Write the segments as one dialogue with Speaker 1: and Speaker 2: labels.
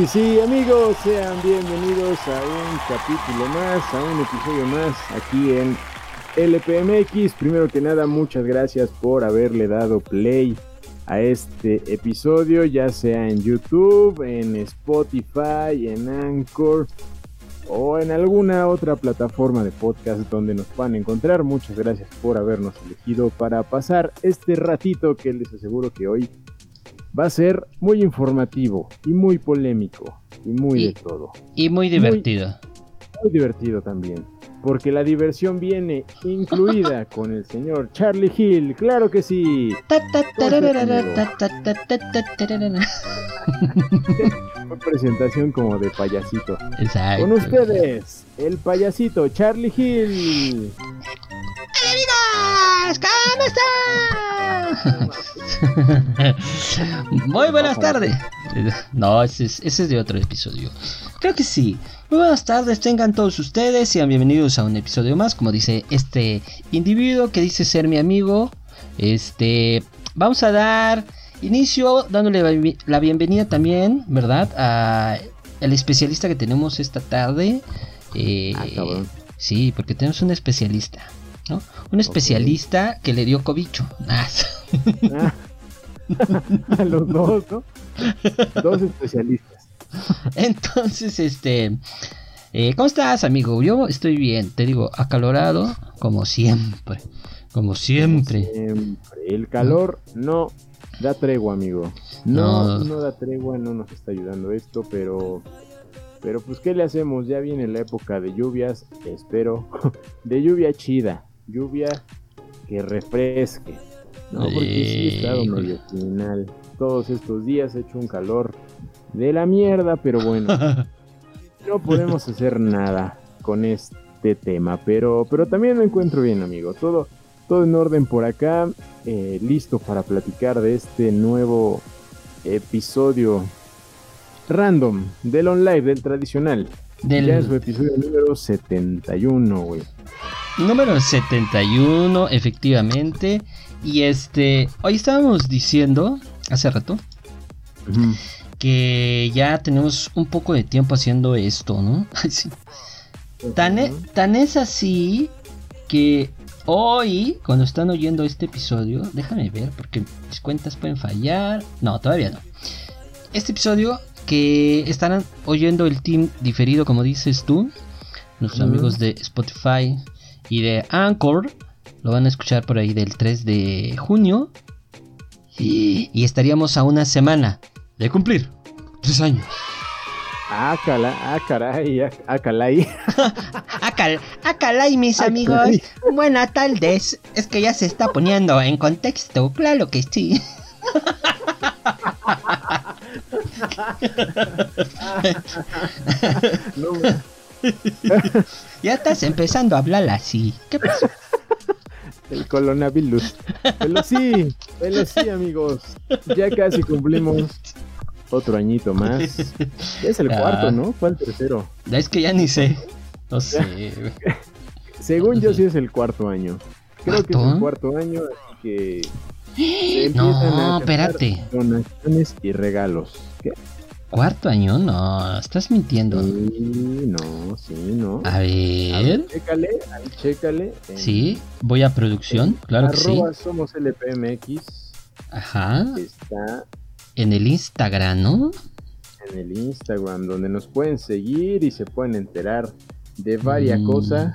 Speaker 1: Sí, sí, amigos, sean bienvenidos a un capítulo más, a un episodio más aquí en LPMX. Primero que nada, muchas gracias por haberle dado play a este episodio, ya sea en YouTube, en Spotify, en Anchor o en alguna otra plataforma de podcast donde nos puedan encontrar. Muchas gracias por habernos elegido para pasar este ratito que les aseguro que hoy va a ser muy informativo y muy polémico y muy de todo.
Speaker 2: Y muy divertido.
Speaker 1: Muy, divertido también. Porque la diversión viene incluida con el señor Charlie Hill, claro que sí. Una presentación como de payasito.
Speaker 2: Exacto.
Speaker 1: Con ustedes, el payasito Charlie Hill.
Speaker 2: Amigos! ¿Cómo están? Muy buenas tardes. No, ese es, ese es de otro episodio. Creo que sí. Muy buenas tardes, tengan todos ustedes. Sean bienvenidos a un episodio más. Como dice este individuo que dice ser mi amigo. Este. Vamos a dar inicio dándole la bienvenida también, ¿verdad? A el especialista que tenemos esta tarde. Eh,
Speaker 1: Ah,
Speaker 2: sí, porque tenemos un especialista, ¿no? Un especialista que le dio cobicho. Ah,
Speaker 1: Ah. a los dos, ¿no? Dos especialistas.
Speaker 2: Entonces, este. eh, ¿Cómo estás, amigo? Yo estoy bien, te digo, acalorado, como siempre. Como siempre.
Speaker 1: Siempre. El calor no da tregua, amigo. No,
Speaker 2: No.
Speaker 1: no da tregua, no nos está ayudando esto, pero. Pero pues, ¿qué le hacemos? Ya viene la época de lluvias, espero. De lluvia chida. Lluvia que refresque. No, porque sí he estado medio criminal. Todos estos días he hecho un calor de la mierda, pero bueno. no podemos hacer nada con este tema, pero, pero también me encuentro bien, amigo. Todo, todo en orden por acá, eh, listo para platicar de este nuevo episodio random del online, del tradicional.
Speaker 2: Del
Speaker 1: Ya es su episodio número 71, güey.
Speaker 2: Número 71, efectivamente. Y este, hoy estábamos diciendo, hace rato, que ya tenemos un poco de tiempo haciendo esto, ¿no? Sí. Tan, e- tan es así que hoy, cuando están oyendo este episodio, déjame ver porque mis cuentas pueden fallar. No, todavía no. Este episodio que estarán oyendo el team diferido, como dices tú, nuestros amigos de Spotify y de Anchor, lo van a escuchar por ahí del 3 de junio. Y, y estaríamos a una semana de cumplir tres años.
Speaker 1: Ah, cala, ah, caray, ah, ah, calay.
Speaker 2: Acalay, mis amigos.
Speaker 1: caray.
Speaker 2: Buenas tardes. Es que ya se está poniendo en contexto. Claro que sí.
Speaker 1: No.
Speaker 2: Ya estás empezando a hablar así. ¿Qué pasó?
Speaker 1: El coronavirus. Pero sí, pero sí, amigos. Ya casi cumplimos otro añito más. Ya es el
Speaker 2: Ah.
Speaker 1: cuarto, ¿no? Fue el tercero.
Speaker 2: Es que ya ni sé. No sé.
Speaker 1: Según yo, sí es el cuarto año. Creo que es el cuarto año, así que. se empiezan a
Speaker 2: No,
Speaker 1: aceptar
Speaker 2: espérate.
Speaker 1: Donaciones y regalos. ¿Qué?
Speaker 2: ¿Cuarto año? No, estás mintiendo.
Speaker 1: Sí, no, sí, no.
Speaker 2: A
Speaker 1: A
Speaker 2: ver.
Speaker 1: chécale, ahí chécale. en
Speaker 2: Sí, voy a producción. Claro que sí.
Speaker 1: Somos LPMX.
Speaker 2: Ajá.
Speaker 1: Está
Speaker 2: En el Instagram, ¿no?
Speaker 1: en el Instagram, donde nos pueden seguir y se pueden enterar de varias
Speaker 2: Mm.
Speaker 1: cosas.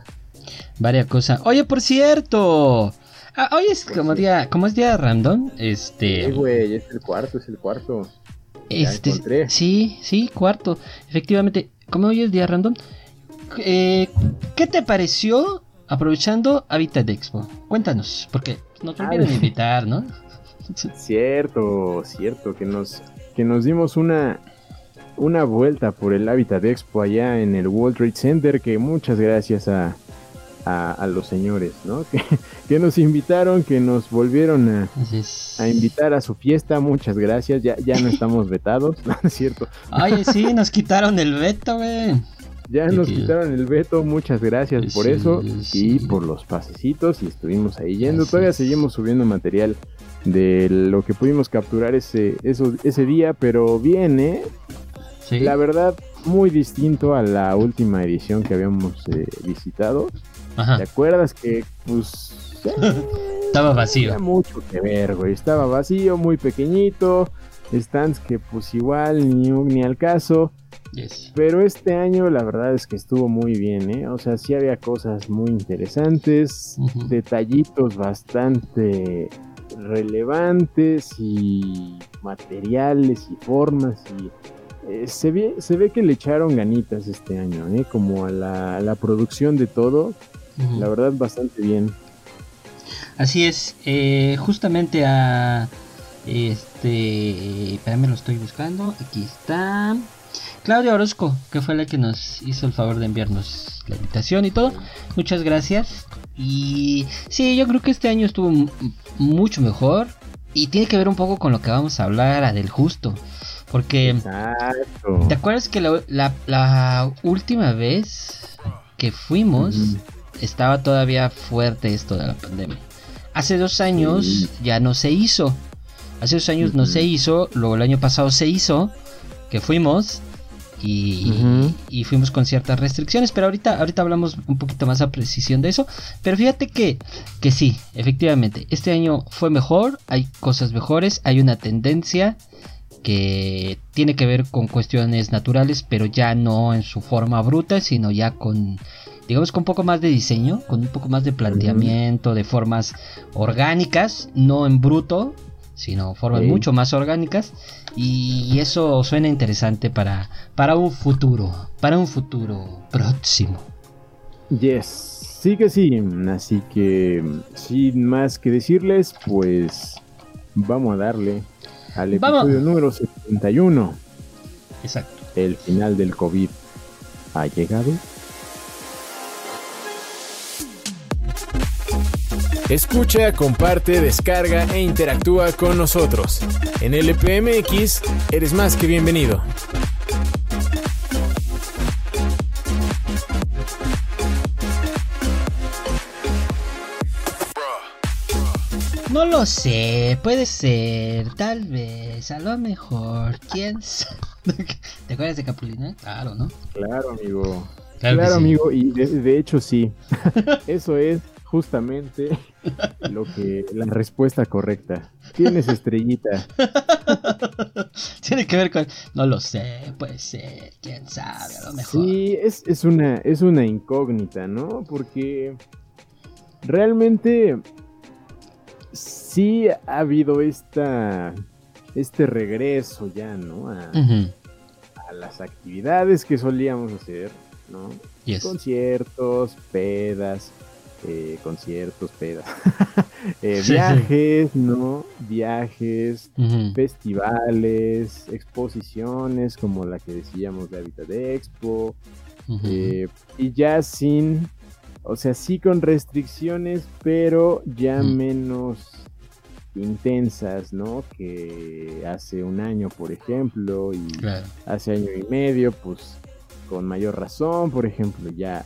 Speaker 2: Varias cosas. Oye, por cierto. ah, hoy es como día, como es día random,
Speaker 1: Sí,
Speaker 2: este,
Speaker 1: güey, es el cuarto, es el cuarto.
Speaker 2: Este, sí, sí, cuarto, efectivamente, como hoy es día random, eh, ¿qué te pareció aprovechando Habitat Expo? Cuéntanos, porque nos
Speaker 1: Ah,
Speaker 2: olvidan
Speaker 1: de-
Speaker 2: invitar, ¿no?
Speaker 1: Cierto, cierto, que nos, que nos dimos una, una vuelta por el Habitat Expo allá en el World Trade Center, que muchas gracias a, a, a los señores, ¿no? Que, que nos invitaron, que nos volvieron a, invitar a su fiesta, muchas gracias, ya, ya no estamos vetados, ¿no es cierto?
Speaker 2: Oye, sí, nos quitaron el veto, güey.
Speaker 1: Ya nos quitaron el veto, muchas gracias por eso y por los pasecitos y estuvimos ahí yendo. Todavía seguimos subiendo material de lo que pudimos capturar ese, ese día, pero bien, ¿eh? La verdad, muy distinto a la última edición que habíamos eh, visitado. ¿Te acuerdas que, pues...
Speaker 2: Estaba vacío.
Speaker 1: Mucho que ver, güey. Estaba vacío, muy pequeñito. Stands que, pues, igual ni, ni al caso. Pero este año la verdad es que estuvo muy bien, ¿eh? O sea, sí había cosas muy interesantes, detallitos bastante relevantes y materiales y formas y eh, se, ve, se ve que le echaron ganitas este año, ¿eh? como a la, producción de todo, la verdad bastante bien.
Speaker 2: Así es, eh, justamente a este, me lo estoy buscando, aquí está. Claudia Orozco, que fue la que nos hizo el favor de enviarnos la invitación y todo. Muchas gracias. Y sí, yo creo que este año estuvo mucho mejor. Y tiene que ver un poco con lo que vamos a hablar a del justo. Porque. ¿Te acuerdas que la, última vez que fuimos estaba todavía fuerte esto de la pandemia? Hace dos años ya no se hizo. Hace dos años no se hizo. Luego el año pasado se hizo. Que fuimos. Y, fuimos con ciertas restricciones, pero ahorita, ahorita hablamos un poquito más a precisión de eso. Pero fíjate que, que sí, efectivamente, este año fue mejor, hay cosas mejores, hay una tendencia que tiene que ver con cuestiones naturales, pero ya no en su forma bruta, sino ya con, digamos, con un poco más de diseño, con un poco más de planteamiento, de formas orgánicas, no en bruto, sino formas mucho más orgánicas y eso suena interesante para, para un futuro, para un futuro próximo.
Speaker 1: Yes, sí que sí, así que sin más que decirles, pues vamos a darle al episodio número 71.
Speaker 2: Exacto.
Speaker 1: El final del COVID ha llegado.
Speaker 3: Escucha, comparte, descarga e interactúa con nosotros. En LPMX eres más que bienvenido.
Speaker 2: No lo sé, puede ser, tal vez, a lo mejor, quién sabe. ¿Te acuerdas de Capulina? Claro, ¿no?
Speaker 1: Claro, amigo. Claro, amigo, y de hecho sí. Eso es justamente lo que la respuesta correcta. Tienes estrellita.
Speaker 2: Tiene que ver con no lo sé, puede ser, quién sabe, a lo mejor.
Speaker 1: Sí, es, es una es una incógnita, ¿no? Porque realmente sí ha habido esta este regreso ya, ¿no? A, a las actividades que solíamos hacer, ¿no? Conciertos, pedas, eh, conciertos, pedas, eh, viajes, ¿no? Viajes, festivales, exposiciones como la que decíamos de Habitat Expo, eh, y ya sin, o sea, sí con restricciones, pero ya menos intensas, ¿no? Que hace un año, por ejemplo, y hace año y medio, pues con mayor razón, por ejemplo, ya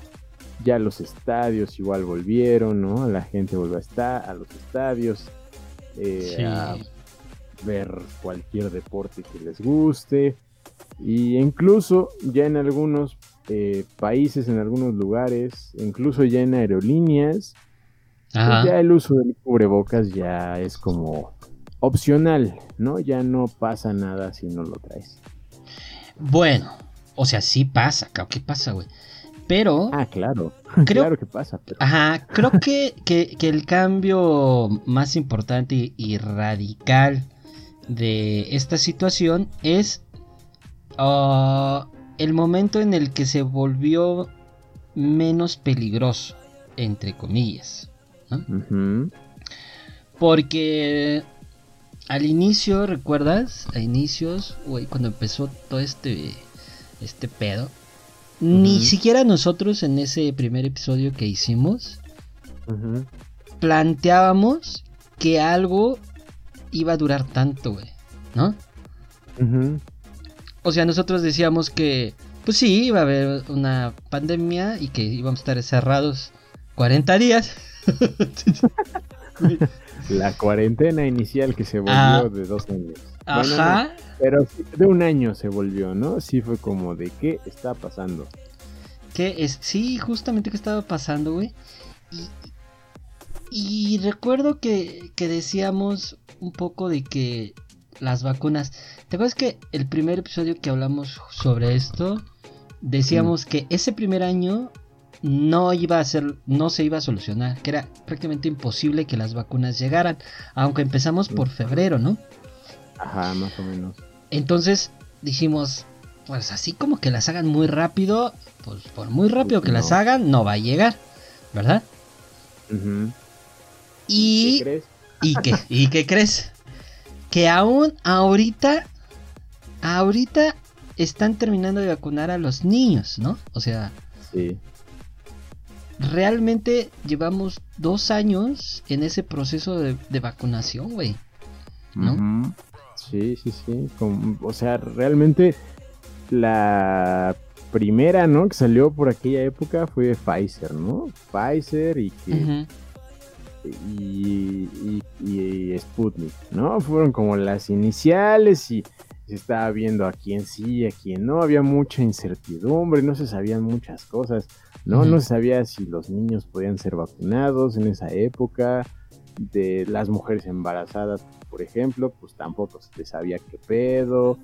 Speaker 1: ya los estadios igual volvieron, ¿no? La gente vuelve a estar a los estadios eh, a ver cualquier deporte que les guste. Y incluso ya en algunos eh, países, en algunos lugares, incluso ya en aerolíneas, pues ya el uso del cubrebocas ya es como opcional, ¿no? Ya no pasa nada si no lo traes.
Speaker 2: Bueno, o sea, sí pasa, ¿qué pasa, güey? Pero.
Speaker 1: Ah, claro. claro que pasa.
Speaker 2: Ajá, creo que, el cambio más importante y, radical de esta situación es ah, el momento en el que se volvió menos peligroso, entre comillas. Porque al inicio, ¿recuerdas? A inicios, güey, cuando empezó todo este, este pedo ni siquiera nosotros en ese primer episodio que hicimos planteábamos que algo iba a durar tanto, güey, ¿no? O sea, nosotros decíamos que pues sí, iba a haber una pandemia y que íbamos a estar cerrados 40 días.
Speaker 1: La cuarentena inicial que se volvió
Speaker 2: Ah.
Speaker 1: de dos años.
Speaker 2: Ajá.
Speaker 1: pero de un año se volvió, ¿no? Sí fue como de qué está pasando.
Speaker 2: Que es, sí, justamente que estaba pasando, güey. Y, y recuerdo que, que decíamos un poco de que las vacunas. ¿Te acuerdas que el primer episodio que hablamos sobre esto? Decíamos que ese primer año no iba a ser, no se iba a solucionar, que era prácticamente imposible que las vacunas llegaran, aunque empezamos por febrero, ¿no?
Speaker 1: Ajá, más o menos.
Speaker 2: Entonces dijimos, pues así como que las hagan muy rápido, pues por muy rápido que
Speaker 1: No.
Speaker 2: las hagan, no va a llegar, ¿verdad? Y
Speaker 1: ¿Qué crees?
Speaker 2: ¿Y qué? ¿Y qué crees? Que aún ahorita, ahorita están terminando de vacunar a los niños, ¿no? O sea,
Speaker 1: Sí.
Speaker 2: Realmente llevamos dos años en ese proceso de, de vacunación, güey. ¿No?
Speaker 1: Sí, sí, sí. Como- o sea, realmente la primera, ¿no? Que salió por aquella época fue Pfizer, ¿no? Pfizer y que y, y- y Sputnik, ¿no? Fueron como las iniciales y se estaba viendo a quién sí, a quién no. Había mucha incertidumbre, no se sabían muchas cosas, ¿no? No se sabía si los niños podían ser vacunados en esa época. De las mujeres embarazadas, por ejemplo, pues tampoco se sabía qué pedo.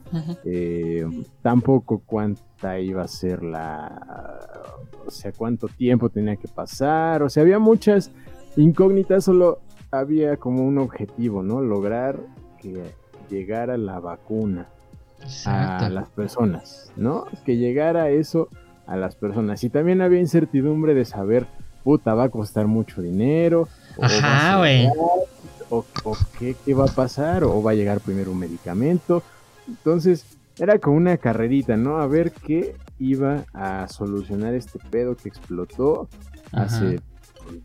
Speaker 1: Eh, tampoco cuánta iba a ser la... O sea, cuánto tiempo tenía que pasar. O sea, había muchas incógnitas, solo había como un objetivo, ¿no? Lograr que llegara la vacuna a las personas, ¿no? Que llegara eso a las personas. Y también había incertidumbre de saber, puta, va a costar mucho dinero. o
Speaker 2: Ajá, güey.
Speaker 1: O, o qué, qué va a pasar, o va a llegar primero un medicamento. Entonces, era como una carrerita, ¿no? A ver qué iba a solucionar este pedo que explotó
Speaker 2: Ajá.
Speaker 1: hace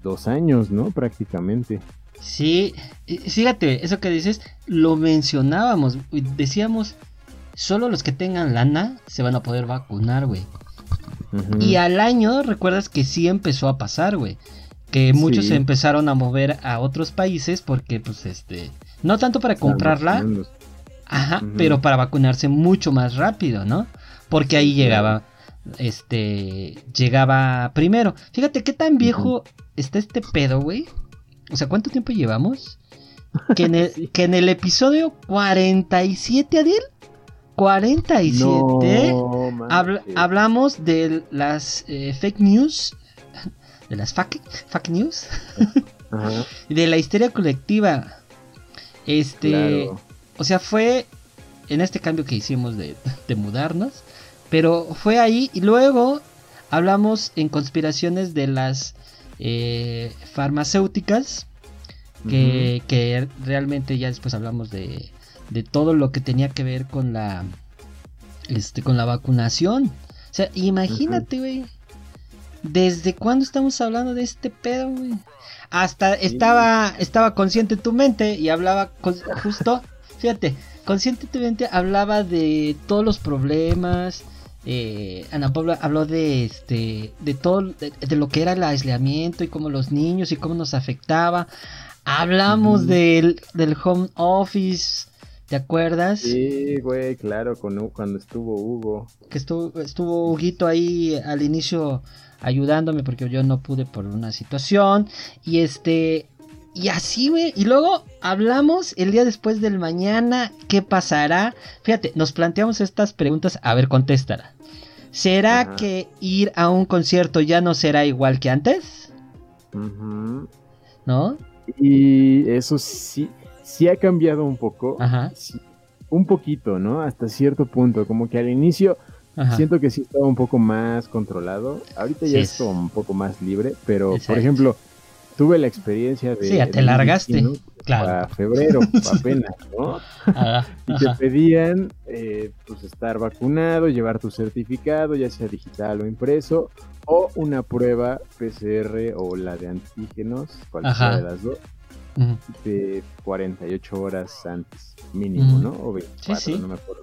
Speaker 1: dos años, ¿no? Prácticamente.
Speaker 2: Sí, fíjate, eso que dices, lo mencionábamos, decíamos, solo los que tengan lana se van a poder vacunar, güey. Y al año, recuerdas que sí empezó a pasar, güey. Que muchos
Speaker 1: Sí.
Speaker 2: se empezaron a mover a otros países porque, pues, este, no tanto para comprarla, ajá, pero para vacunarse mucho más rápido, ¿no? Porque ahí llegaba, este, llegaba primero. Fíjate qué tan viejo está este pedo, güey. O sea, ¿cuánto tiempo llevamos? Que en el,
Speaker 1: Sí.
Speaker 2: que en el episodio 47, Adil, 47,
Speaker 1: No,
Speaker 2: habla-
Speaker 1: manches.
Speaker 2: hablamos de las eh, fake news, de las fake, fake news, de la histeria colectiva. Este,
Speaker 1: claro.
Speaker 2: o sea, fue en este cambio que hicimos de, de mudarnos, pero fue ahí y luego hablamos en conspiraciones de las eh, farmacéuticas, que, que realmente ya después hablamos de, de todo lo que tenía que ver con la, este, con la vacunación. O sea, imagínate, güey. ¿Desde cuándo estamos hablando de este pedo, güey? Hasta estaba, estaba consciente tu mente y hablaba con- justo, fíjate, consciente tu mente hablaba de todos los problemas. eh, Ana Paula habló de este, de todo, de, de lo que era el aislamiento y cómo los niños y cómo nos afectaba. Hablamos del, del home office, ¿te acuerdas?
Speaker 1: Sí, güey, claro, con, cuando estuvo Hugo.
Speaker 2: que estuvo, estuvo Huguito ahí al inicio ayudándome porque yo no pude por una situación. Y este y así güey. Y luego hablamos el día después del mañana qué pasará fíjate nos planteamos estas preguntas a ver contéstala. Será
Speaker 1: Ajá.
Speaker 2: que ir a un concierto ya no será igual que antes no
Speaker 1: Y eso sí, sí ha cambiado un poco.
Speaker 2: Ajá.
Speaker 1: Sí, un poquito, ¿no? Hasta cierto punto. Como que al inicio
Speaker 2: Ajá.
Speaker 1: siento que sí estaba un poco más controlado. Ahorita
Speaker 2: Sí
Speaker 1: ya
Speaker 2: es.
Speaker 1: como un poco más libre. Pero,
Speaker 2: Exacto.
Speaker 1: por ejemplo, tuve la experiencia de.
Speaker 2: Sí, ya te largaste,
Speaker 1: ¿no?
Speaker 2: claro.
Speaker 1: A febrero, apenas, ¿no?
Speaker 2: Ajá,
Speaker 1: Y te pedían eh, pues estar vacunado, llevar tu certificado, ya sea digital o impreso, o una prueba PCR o la de antígenos, cualquiera de las dos, De 48 horas antes, mínimo. ¿no? O 24,
Speaker 2: Sí, sí.
Speaker 1: no me acuerdo.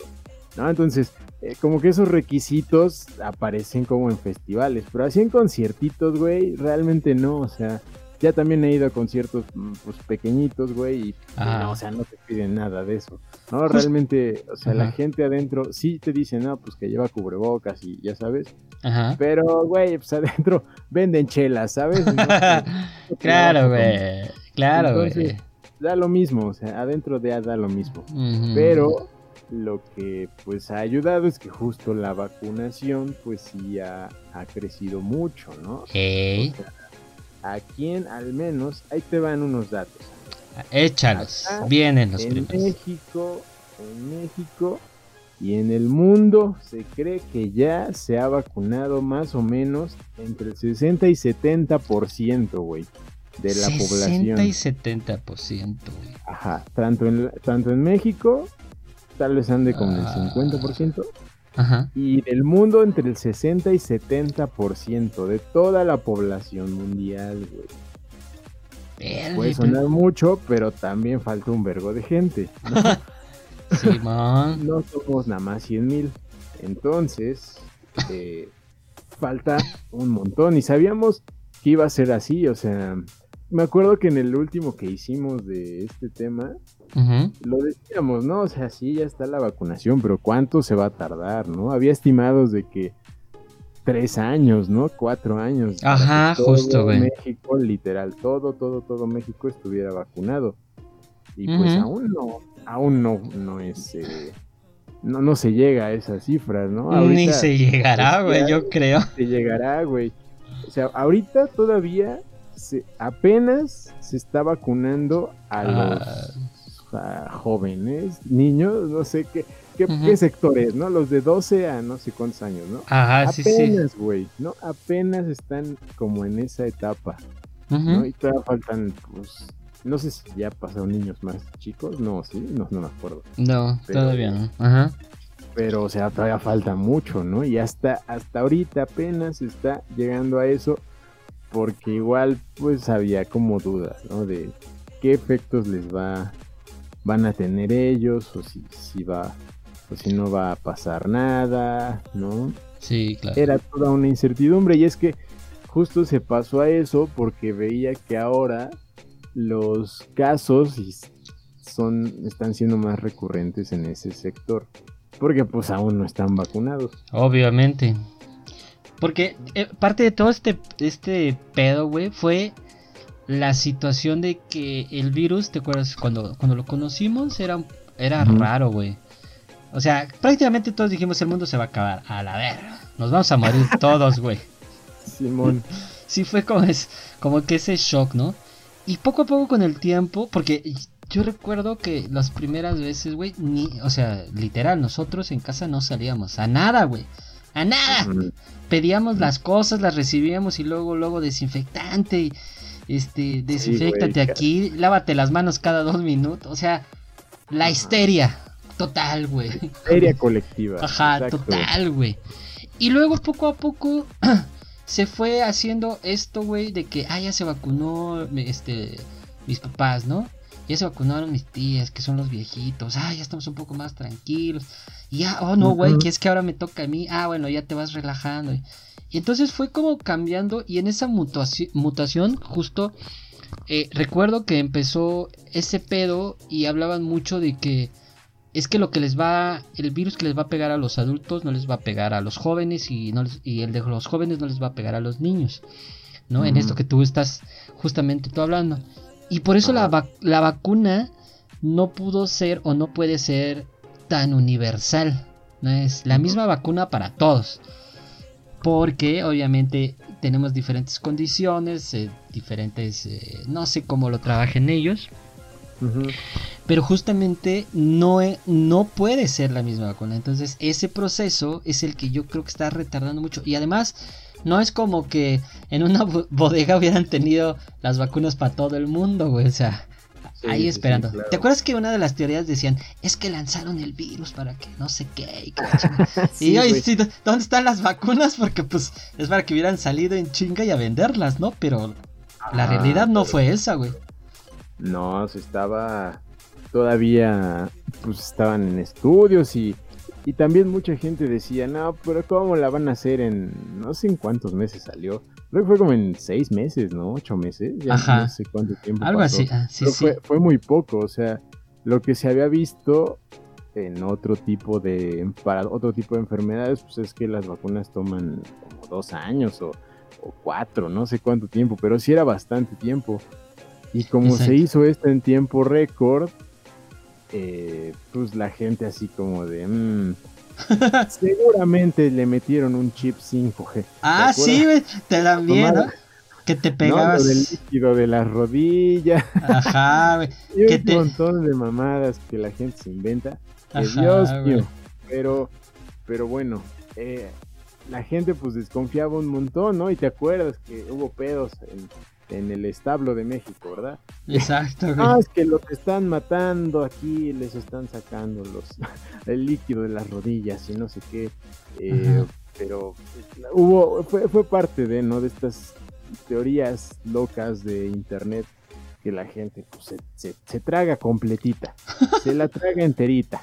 Speaker 1: ¿no? Entonces, eh, como que esos requisitos aparecen como en festivales, pero así en conciertitos, güey, realmente no, o sea, ya también he ido a conciertos mm, pues pequeñitos, güey, y no, o sea, no te piden nada de eso. No, realmente, o sea, la gente adentro sí te dice, no, pues que lleva cubrebocas y ya sabes. Ajá. Pero, güey, pues adentro venden chelas, ¿sabes?
Speaker 2: claro, güey. Claro, güey.
Speaker 1: Da lo mismo, o sea, adentro de da lo mismo. Pero lo que pues ha ayudado es que justo la vacunación pues sí ha, crecido mucho, ¿no?
Speaker 2: Hey.
Speaker 1: ¿A quién al menos? Ahí te van unos datos.
Speaker 2: Échalos, vienen los
Speaker 1: en México, en México y en el mundo se cree que ya se ha vacunado más o menos entre el 60 y 70%, güey, de la población.
Speaker 2: 60 y 70%, güey.
Speaker 1: Ajá, tanto en, tanto en México, tal vez ande con el 50%. Ah. Ajá. Y del mundo entre el 60 y 70% de toda la población mundial, güey. Puede sonar mucho, pero también falta un vergo de gente. ¿no? no somos nada más 100 mil. Entonces, eh, falta un montón. Y sabíamos que iba a ser así. O sea, me acuerdo que en el último que hicimos de este tema, lo decíamos, ¿no? O sea, sí, ya está la vacunación, pero ¿cuánto se va a tardar, no? Había estimados de que tres años, ¿no? Cuatro años.
Speaker 2: Ajá, justo, güey.
Speaker 1: México, literal, todo, todo, todo México estuviera vacunado. Y pues aún no, aún no, no es, eh, no, no se llega a esas cifras, ¿no?
Speaker 2: Ni se llegará, güey, yo creo.
Speaker 1: Se llegará, güey. O sea, ahorita todavía se, apenas se está vacunando a ah. los jóvenes, niños, no sé qué ¿Qué, sectores, no? Los de 12 a no sé cuántos años, ¿no?
Speaker 2: Ajá, sí, sí.
Speaker 1: Apenas, güey, ¿no? Apenas están como en esa etapa, ¿no? Y todavía faltan, pues, no sé si ya pasaron niños más chicos, no, sí, no, no me acuerdo.
Speaker 2: No, todavía no, ajá.
Speaker 1: Pero, o sea, todavía falta mucho, ¿no? Y hasta, hasta ahorita apenas está llegando a eso, porque igual, pues, había como dudas, ¿no? De qué efectos les va van a tener ellos o si, si va pues si no va a pasar nada, ¿no?
Speaker 2: Sí, claro.
Speaker 1: Era toda una incertidumbre y es que justo se pasó a eso porque veía que ahora los casos son están siendo más recurrentes en ese sector porque pues aún no están vacunados.
Speaker 2: Obviamente. Porque eh, parte de todo este este pedo, güey, fue la situación de que el virus, ¿te acuerdas cuando cuando lo conocimos era era raro, güey. O sea, prácticamente todos dijimos el mundo se va a acabar. A la verga. Nos vamos a morir todos, güey.
Speaker 1: Simón.
Speaker 2: Sí fue como, es, como que ese shock, ¿no? Y poco a poco con el tiempo, porque yo recuerdo que las primeras veces, güey, ni, o sea, literal, nosotros en casa no salíamos a nada, güey. A nada. Pedíamos las cosas, las recibíamos y luego, luego desinfectante y este, desinfectate aquí, lávate las manos cada dos minutos. O sea, la histeria. Total, güey.
Speaker 1: Seria colectiva.
Speaker 2: Ajá, total, güey. Y luego poco a poco se fue haciendo esto, güey, de que, ah, ya se vacunó este, mis papás, ¿no? Ya se vacunaron mis tías, que son los viejitos. Ah, ya estamos un poco más tranquilos. Y ya, oh no, güey, que es que ahora me toca a mí. Ah, bueno, ya te vas relajando. Y entonces fue como cambiando y en esa mutación, justo eh, recuerdo que empezó ese pedo y hablaban mucho de que es que lo que les va, el virus que les va a pegar a los adultos no les va a pegar a los jóvenes y, no y el de los jóvenes no les va a pegar a los niños, ¿no? En esto que tú estás justamente tú hablando. Y por eso la, la vacuna no pudo ser o no puede ser tan universal, ¿no? Es la misma vacuna para todos. Porque obviamente tenemos diferentes condiciones, eh, diferentes, eh, no sé cómo lo trabajen ellos. Pero justamente no, e, no puede ser la misma vacuna. Entonces ese proceso es el que yo creo que está retardando mucho. Y además no es como que en una bodega hubieran tenido las vacunas para todo el mundo, güey. O sea, ahí esperando. ¿Te acuerdas que una de las teorías decían, es que lanzaron el virus para que no sé qué? Y, yo, ¿dónde están las vacunas? Porque pues es para que hubieran salido en chinga y a venderlas, ¿no? Pero la ah, realidad no fue esa, güey.
Speaker 1: No, se estaba todavía, pues estaban en estudios y Y también mucha gente decía, no, pero ¿cómo la van a hacer en, no sé en cuántos meses salió? Creo que fue como en seis meses, ¿no? Ocho meses, ya
Speaker 2: Ajá.
Speaker 1: no sé cuánto tiempo.
Speaker 2: Algo
Speaker 1: pasó.
Speaker 2: así, ah, sí,
Speaker 1: Pero
Speaker 2: sí.
Speaker 1: Fue, fue muy poco, o sea, lo que se había visto en otro tipo de, para otro tipo de enfermedades, pues es que las vacunas toman como dos años o, o cuatro, no sé cuánto tiempo, pero sí era bastante tiempo. Y como
Speaker 2: Exacto.
Speaker 1: se hizo esto en tiempo récord, eh, pues la gente así como de... "Mm, seguramente le metieron un chip 5G.
Speaker 2: Ah,
Speaker 1: ¿te
Speaker 2: sí, te ¿no?
Speaker 1: Mamada.
Speaker 2: Que te pegabas.
Speaker 1: Del líquido de la rodilla.
Speaker 2: Ajá, güey.
Speaker 1: Y un
Speaker 2: te-
Speaker 1: montón de mamadas que la gente se inventa. Dios mío. Pero, pero bueno, eh, la gente pues desconfiaba un montón, ¿no? Y te acuerdas que hubo pedos en, en el establo de México, ¿verdad?
Speaker 2: Exacto, güey.
Speaker 1: Ah, es que los están matando aquí, les están sacando los el líquido de las rodillas y no sé qué. Eh, pero hubo, fue, fue parte de, ¿no? De estas teorías locas de internet que la gente pues, se, se- se traga completita, se la traga enterita.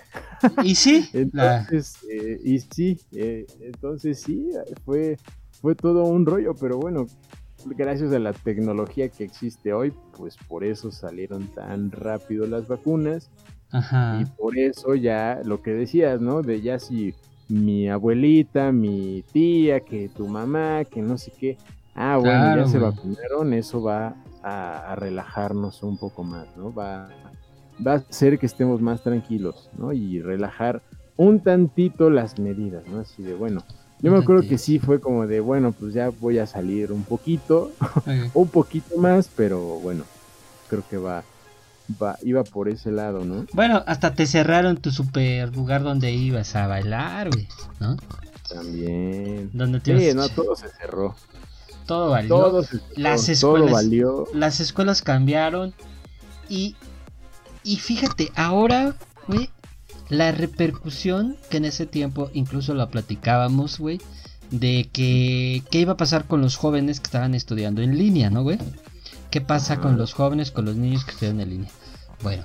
Speaker 2: Y sí, la-
Speaker 1: Entonces, eh, y sí, eh, entonces sí, fue, fue todo un rollo, pero bueno, gracias a la tecnología que existe hoy, pues por eso salieron tan rápido las vacunas y
Speaker 2: ajá.
Speaker 1: por eso ya lo que decías, ¿no? De ya si mi abuelita, mi tía, que tu mamá, que no sé qué, ah, bueno,
Speaker 2: Claro,
Speaker 1: ya se vacunaron, eso va a, a relajarnos un poco más, ¿no? Va, va a hacer que estemos más tranquilos, ¿no? Y relajar un tantito las medidas, ¿no? Así de, bueno, yo me acuerdo que sí fue como de, bueno, pues ya voy a salir un poquito, un poquito más, pero bueno, creo que va, va, iba por ese lado, ¿no?
Speaker 2: Bueno, hasta te cerraron tu super lugar donde ibas a bailar, güey, ¿no?
Speaker 1: También.
Speaker 2: Donde te
Speaker 1: Sí, no, todo se cerró.
Speaker 2: todo valió.
Speaker 1: Todo se cerró.
Speaker 2: Las
Speaker 1: Todo
Speaker 2: escuelas-
Speaker 1: valió.
Speaker 2: Las escuelas cambiaron y y fíjate, ahora, güey, la repercusión que en ese tiempo incluso la platicábamos, güey, de que qué iba a pasar con los jóvenes que estaban estudiando en línea, ¿no, güey? ¿Qué pasa con los jóvenes, con los niños que estudian en línea? Bueno,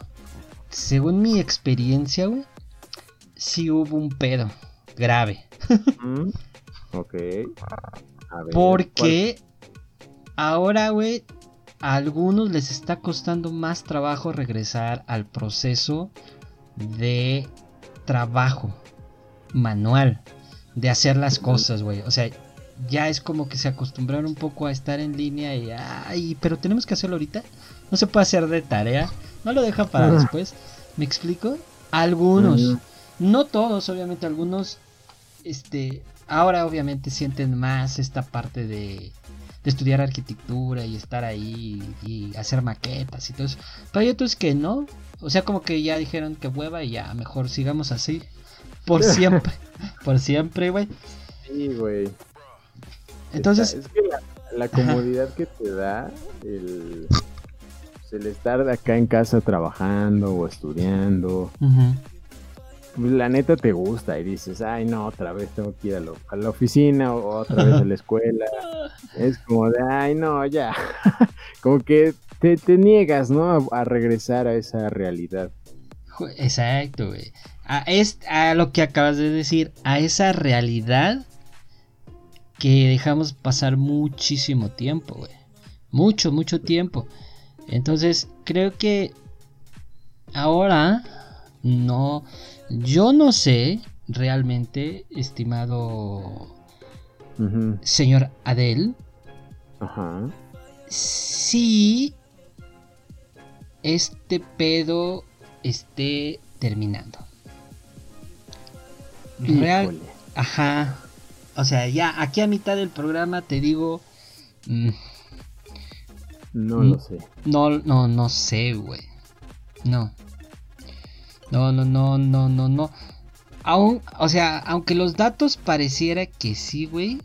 Speaker 2: según mi experiencia, güey, sí hubo un pedo grave.
Speaker 1: Mm, Ok. A ver,
Speaker 2: Porque ahora, güey, a algunos les está costando más trabajo regresar al proceso de trabajo manual, de hacer las cosas, güey. O sea, ya es como que se acostumbraron un poco a estar en línea y, ay, pero tenemos que hacerlo ahorita. No se puede hacer de tarea, no lo dejan para después. ¿Me explico? Algunos, no todos, obviamente, algunos, este, ahora obviamente sienten más esta parte de, de estudiar arquitectura y estar ahí y hacer maquetas y todo eso. Pero hay otros que no, o sea, como que ya dijeron que hueva y ya, mejor sigamos así. Por siempre, por siempre, güey.
Speaker 1: Sí, güey.
Speaker 2: Entonces,
Speaker 1: Está- es que la, la comodidad que te da el, pues, el estar acá en casa trabajando o estudiando, la neta te gusta y dices, ay, no, otra vez tengo que ir a, lo- a la oficina o otra vez a la escuela. Es como de, ay, no, ya. como que te, te niegas, ¿no? A, a regresar a esa realidad.
Speaker 2: exacto, güey. A, es, a lo que acabas de decir, a esa realidad que dejamos pasar muchísimo tiempo, güey. Mucho, mucho tiempo. Entonces, creo que ahora no, yo no sé realmente, estimado señor Adel,
Speaker 1: Ajá.
Speaker 2: si este pedo esté terminando. Real,
Speaker 1: Híjole.
Speaker 2: ajá. O sea, ya aquí a mitad del programa te digo, mm,
Speaker 1: No lo sé.
Speaker 2: no, no, no sé, güey. No. No, no, no, no, no, no. Aún, o sea, aunque los datos pareciera que sí, güey.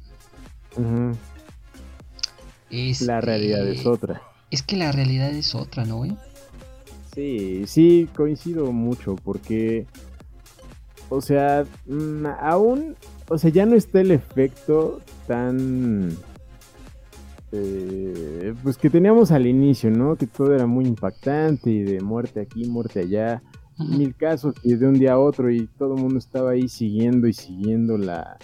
Speaker 2: Es
Speaker 1: La realidad es otra.
Speaker 2: Es que la realidad es otra, ¿no, güey?
Speaker 1: Sí, sí, coincido mucho porque, o sea, mm, aún, o sea, ya no está el efecto tan, eh, pues que teníamos al inicio, ¿no? Que todo era muy impactante y de muerte aquí, muerte allá. mil casos y de un día a otro y todo el mundo estaba ahí siguiendo y siguiendo la,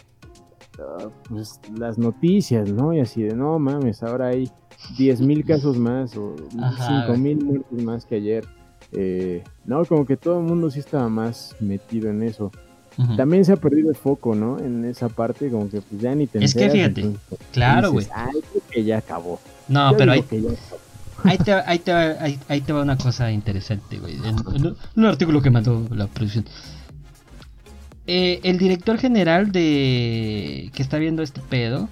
Speaker 1: pues, las noticias, ¿no? Y así de, no mames, ahora hay 10 mil casos más o 5 mil muertes más que ayer. Eh, no, como que todo el mundo sí estaba más metido en eso. También se ha perdido el foco, ¿no? En esa parte, como que pues ya ni te
Speaker 2: Es que fíjate, claro, güey.
Speaker 1: Que ya acabó.
Speaker 2: No, pero ahí, ahí, te, ahí, te va, ahí, te va una cosa interesante, güey. En, un artículo que mandó la producción. Eh, el director general de que está viendo este pedo,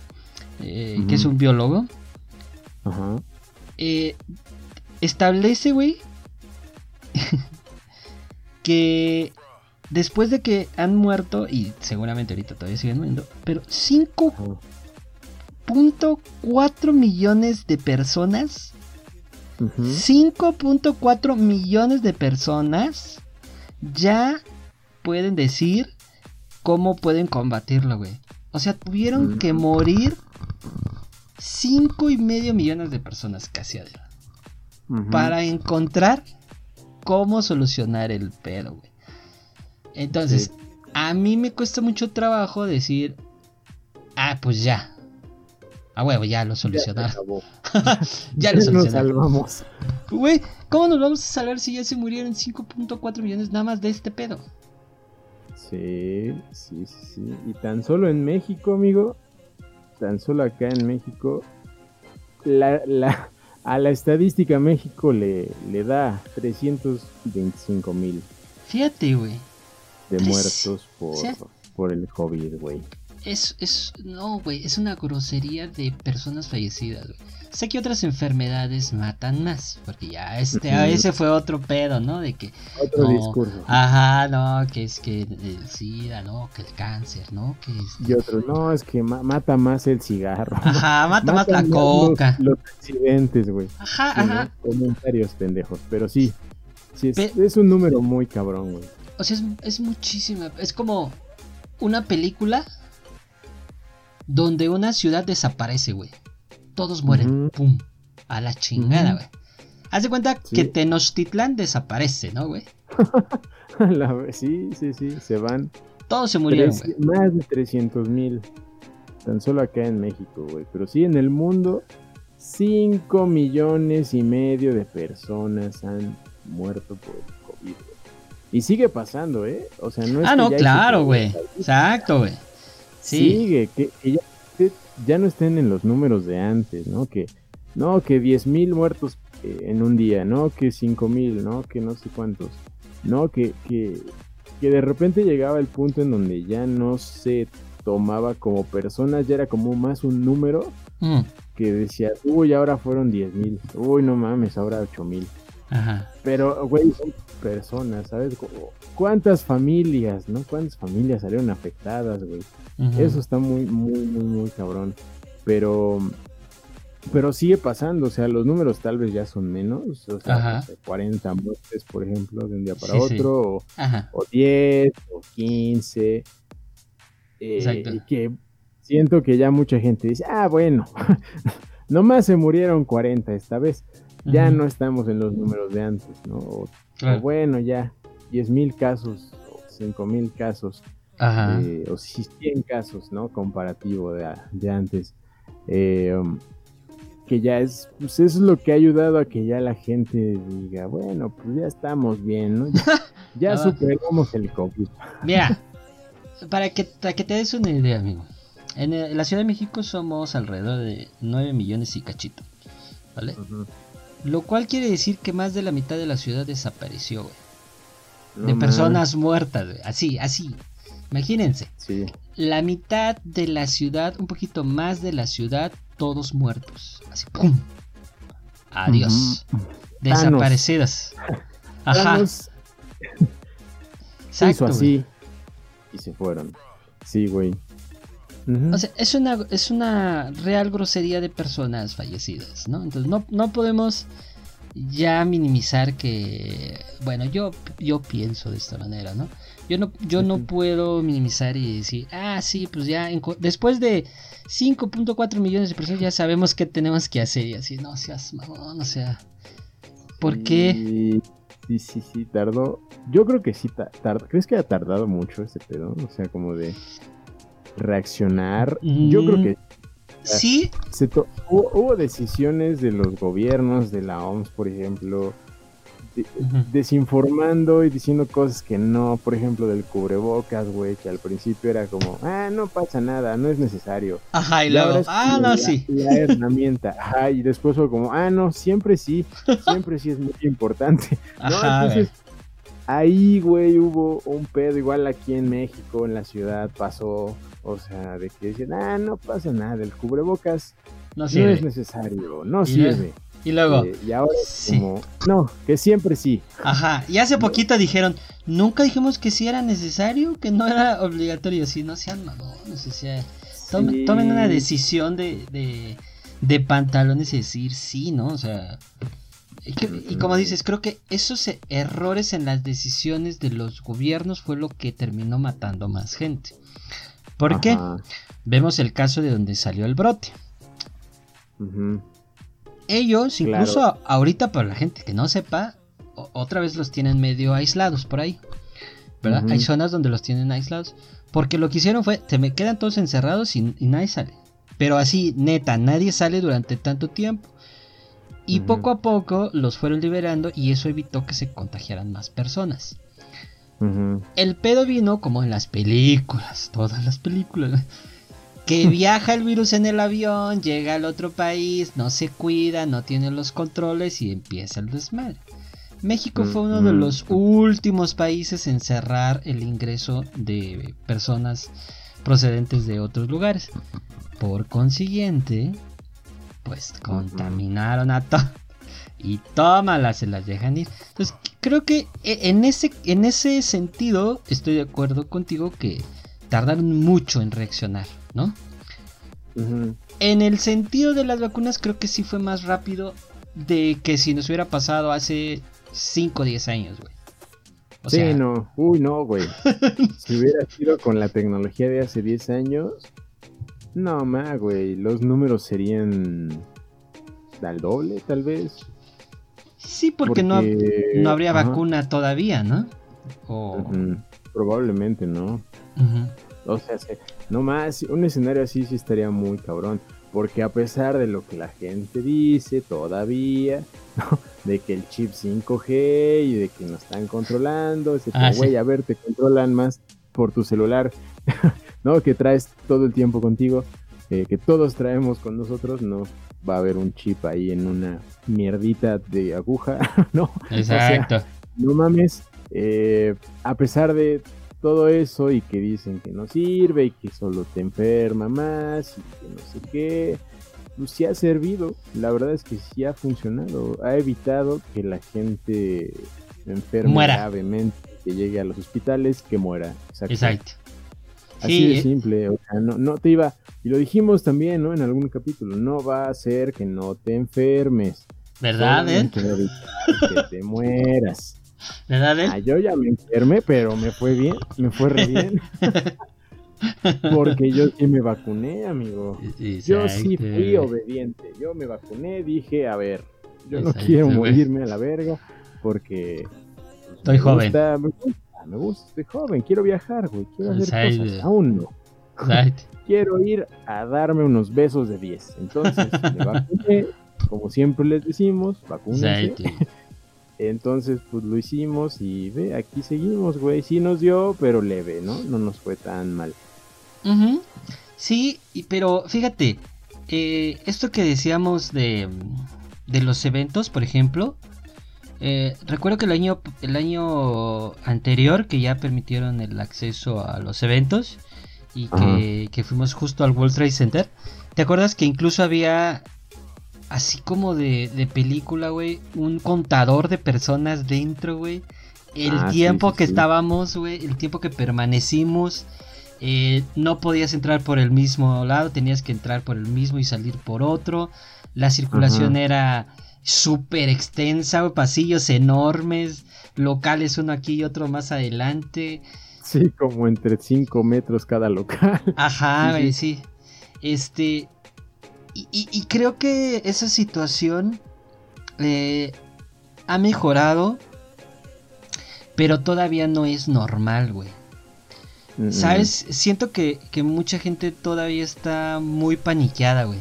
Speaker 2: eh, que es un biólogo, eh, establece, güey, que después de que han muerto, y seguramente ahorita todavía siguen muriendo, pero 5.4 millones de personas, 5.4 millones de personas ya pueden decir cómo pueden combatirlo, güey. O sea, tuvieron que morir 5 y medio millones de personas casi a para encontrar cómo solucionar el pedo, güey. Entonces, a mí me cuesta mucho trabajo decir, ah, pues ya. A huevo, ya lo solucionaron. Ya, lo solucionaron. Nos salvamos. Güey, ¿cómo nos vamos a salvar si ya se murieron 5.4 millones nada más de este pedo?
Speaker 1: Sí, sí, sí. Y tan solo en México, amigo, tan solo acá en México, la, la, a la estadística México le, le da 325 mil.
Speaker 2: Fíjate, güey
Speaker 1: de muertos por, por el COVID, güey.
Speaker 2: Es, es, no, güey, es una grosería de personas fallecidas, güey. Sé que otras enfermedades matan más, porque ya este, ese fue otro pedo, ¿no? De que...
Speaker 1: Otro discurso.
Speaker 2: Ajá, no, que es que el SIDA, ¿no? Que el cáncer, ¿no? Que
Speaker 1: Y otro, no, es que mata más el cigarro.
Speaker 2: Ajá, mata, más la coca.
Speaker 1: Los, accidentes, güey.
Speaker 2: Ajá, ajá.
Speaker 1: Comentarios pendejos, pero sí, sí es, es un número muy cabrón, güey.
Speaker 2: O sea, es, muchísima. Es como una película donde una ciudad desaparece, güey. Todos mueren. Pum. A la chingada, güey. Haz de cuenta que Tenochtitlan desaparece, ¿no, güey?
Speaker 1: sí, sí, sí, se van.
Speaker 2: Todos se murieron, güey.
Speaker 1: Más de 300 mil. Tan solo acá en México, güey. Pero sí, en el mundo, 5 millones y medio de personas han muerto por COVID, y sigue pasando, ¿eh? O sea, no es
Speaker 2: Ah, no, claro, güey. Exacto, güey.
Speaker 1: Sí. Sigue, que, ya, no estén en los números de antes, ¿no? Que, no, que 10 mil muertos eh, en un día, ¿no? Que 5 mil, ¿no? Que no sé cuántos. No, que, que, que de repente llegaba el punto en donde ya no se tomaba como personas, ya era como más un número mm. que decía, uy, ahora fueron 10 mil, uy, no mames, ahora 8 mil. Ajá. Pero, güey, son personas, ¿sabes? ¿Cuántas familias, no? ¿Cuántas familias salieron afectadas, güey? Eso está muy, muy, muy, muy cabrón. Pero, pero sigue pasando, o sea, los números tal vez ya son menos, o sea, 40 muertes, por ejemplo, de un día para otro, O, o, 10, o 15. Eh, y que siento que ya mucha gente dice, ah, bueno, nomás se murieron 40 esta vez ya no estamos en los números de antes, ¿no? O, bueno, ya 10 mil casos, o 5 mil casos, eh, o 100 casos, ¿no? Comparativo de, de antes. Eh, um, que ya es, pues eso es lo que ha ayudado a que ya la gente diga, bueno, pues ya estamos bien, ¿no? Ya, superamos el COVID.
Speaker 2: Mira, para que, para que te des una idea, amigo. En, la Ciudad de México somos alrededor de 9 millones y cachito, ¿vale? Lo cual quiere decir que más de la mitad de la ciudad desapareció, güey. de personas muertas, güey. Así, así. Imagínense.
Speaker 1: Sí.
Speaker 2: La mitad de la ciudad, un poquito más de la ciudad, todos muertos. Así, ¡pum! Adiós. Desaparecidas. Ajá.
Speaker 1: Exacto, así. Y se fueron. Sí, güey.
Speaker 2: O sea, es una, es una real grosería de personas fallecidas, ¿no? Entonces no, no podemos ya minimizar que, bueno, yo, yo pienso de esta manera, ¿no? Yo no, yo no puedo minimizar y decir, ah, sí, pues ya, después de 5.4 millones de personas ya sabemos qué tenemos que hacer y así, no seas mamón, o sea, ¿por qué?
Speaker 1: Sí, sí, sí, tardó. Yo creo que sí tardó. ¿Crees que ha tardado mucho ese pedo? O sea, como de reaccionar. Yo creo que
Speaker 2: sí.
Speaker 1: Se hubo, decisiones de los gobiernos, de la OMS, por ejemplo, desinformando y diciendo cosas que no, por ejemplo, del cubrebocas, güey, que al principio era como, ah, no pasa nada, no es necesario.
Speaker 2: Ajá, y, luego, ah, no, sí.
Speaker 1: La herramienta, ajá, y después fue como, ah, no, siempre sí, siempre sí es muy importante. Ajá, Entonces, ahí, güey, hubo un pedo, igual aquí en México, en la ciudad, pasó, o sea, de que decían, ah, no pasa nada, el cubrebocas no, es necesario, no sirve.
Speaker 2: Y luego.
Speaker 1: Eh, y ahora como. No, que siempre sí.
Speaker 2: Ajá. Y hace poquito dijeron. Nunca dijimos que sí era necesario, que no era obligatorio. Si no sean mamones, o sea. Tomen, una decisión de, de, de, pantalones y decir sí, ¿no? O sea. Y, como dices, creo que esos errores en las decisiones de los gobiernos fue lo que terminó matando más gente. ¿Por qué? Vemos el caso de donde salió el brote. Ajá ellos, incluso ahorita para la gente que no sepa, otra vez los tienen medio aislados por ahí. ¿Verdad? Hay zonas donde los tienen aislados. Porque lo que hicieron fue, se me quedan todos encerrados y, nadie sale. Pero así, neta, nadie sale durante tanto tiempo. Y poco a poco los fueron liberando y eso evitó que se contagiaran más personas. El pedo vino como en las películas, todas las películas que viaja el virus en el avión, llega al otro país, no se cuida, no tiene los controles y empieza el desmadre. México fue uno de los últimos países en cerrar el ingreso de personas procedentes de otros lugares. Por consiguiente, pues contaminaron a todo. Y tómalas, se las dejan ir. Entonces, creo que e, en ese, en ese sentido estoy de acuerdo contigo que tardaron mucho en reaccionar. ¿no? En el sentido de las vacunas creo que sí fue más rápido de que si nos hubiera pasado hace 5 o 10 años, güey.
Speaker 1: sí, no, uy, no, güey. si hubiera sido con la tecnología de hace 10 años, no, más, güey, los números serían al doble, tal vez.
Speaker 2: Sí, porque, No, no habría vacuna todavía, ¿no?
Speaker 1: Probablemente, ¿no? O sea, no más, un escenario así sí estaría muy cabrón. Porque a pesar de lo que la gente dice todavía, de que el chip 5G y de que nos están controlando, ese ah, güey, a ver, te controlan más por tu celular, ¿no? Que traes todo el tiempo contigo, eh, que todos traemos con nosotros, no va a haber un chip ahí en una mierdita de aguja, ¿no?
Speaker 2: Exacto.
Speaker 1: no mames, eh, a pesar de todo eso y que dicen que no sirve y que solo te enferma más y que no sé qué, pues sí ha servido, la verdad es que sí ha funcionado, ha evitado que la gente enferme gravemente, que llegue a los hospitales, que muera.
Speaker 2: Exacto.
Speaker 1: Así de simple, o sea, no, no te iba, y lo dijimos también, ¿no? En algún capítulo, no va a ser que no te enfermes.
Speaker 2: ¿Verdad, eh?
Speaker 1: Que te mueras.
Speaker 2: ¿Verdad,
Speaker 1: ah, yo ya me enfermé, pero me fue bien, me fue re bien. Porque yo sí me vacuné, amigo. Yo sí fui obediente. Yo me vacuné, dije, a ver, yo no quiero morirme a la verga porque
Speaker 2: estoy joven.
Speaker 1: Me gusta, estoy joven, quiero viajar, güey, quiero hacer cosas. Aún no. quiero ir a darme unos besos de 10. Entonces, me vacuné, como siempre les decimos, vacúnense. Entonces, pues lo hicimos y ve, aquí seguimos, güey. Sí nos dio, pero leve, ¿no? No nos fue tan mal.
Speaker 2: Sí, pero fíjate, eh, esto que decíamos de, de los eventos, por ejemplo, eh, recuerdo que el año, el año anterior que ya permitieron el acceso a los eventos y que, que, fuimos justo al World Trade Center, ¿te acuerdas que incluso había así como de, película, güey, un contador de personas dentro, güey. El ah, tiempo que estábamos, güey, el tiempo que permanecimos. Eh, no podías entrar por el mismo lado, tenías que entrar por el mismo y salir por otro. La circulación era súper extensa, pasillos enormes, locales uno aquí y otro más adelante.
Speaker 1: Sí, como entre 5 metros cada local.
Speaker 2: Ajá, güey, sí. Este, y, creo que esa situación eh, ha mejorado pero todavía no es normal, güey.
Speaker 1: Mm,
Speaker 2: ¿Sabes? Siento que, que mucha gente todavía está muy paniqueada, güey.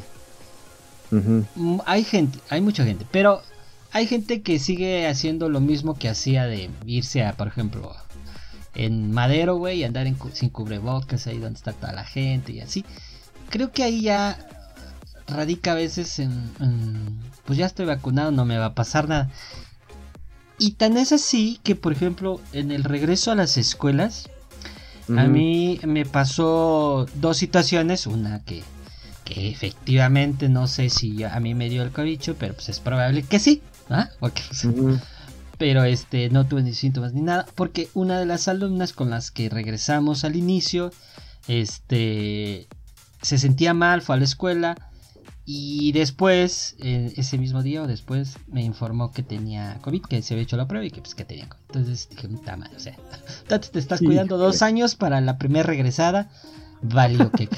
Speaker 2: Mm, Hay gente, hay mucha gente, pero hay gente que sigue haciendo lo mismo que hacía de irse a, por ejemplo, en Madero, güey, y andar en sin cubrebocas ahí donde está toda la gente y así. Creo que ahí ya radica a veces en, en, pues ya estoy vacunado, no me va a pasar nada. Y tan es así que, por ejemplo, en el regreso a las escuelas, a mí me pasó dos situaciones, una que, que efectivamente no sé si a mí me dio el cobicho, pero pues es probable que sí, ¿ah? Porque, pues, pero este no tuve ni síntomas ni nada, porque una de las alumnas con las que regresamos al inicio, este, se sentía mal, fue a la escuela y después, eh, ese mismo día o después, me informó que tenía COVID, que se había hecho la prueba y que pues que tenía COVID. Entonces dije, puta madre, o sea, te estás cuidando dos años para la primera regresada, valió que...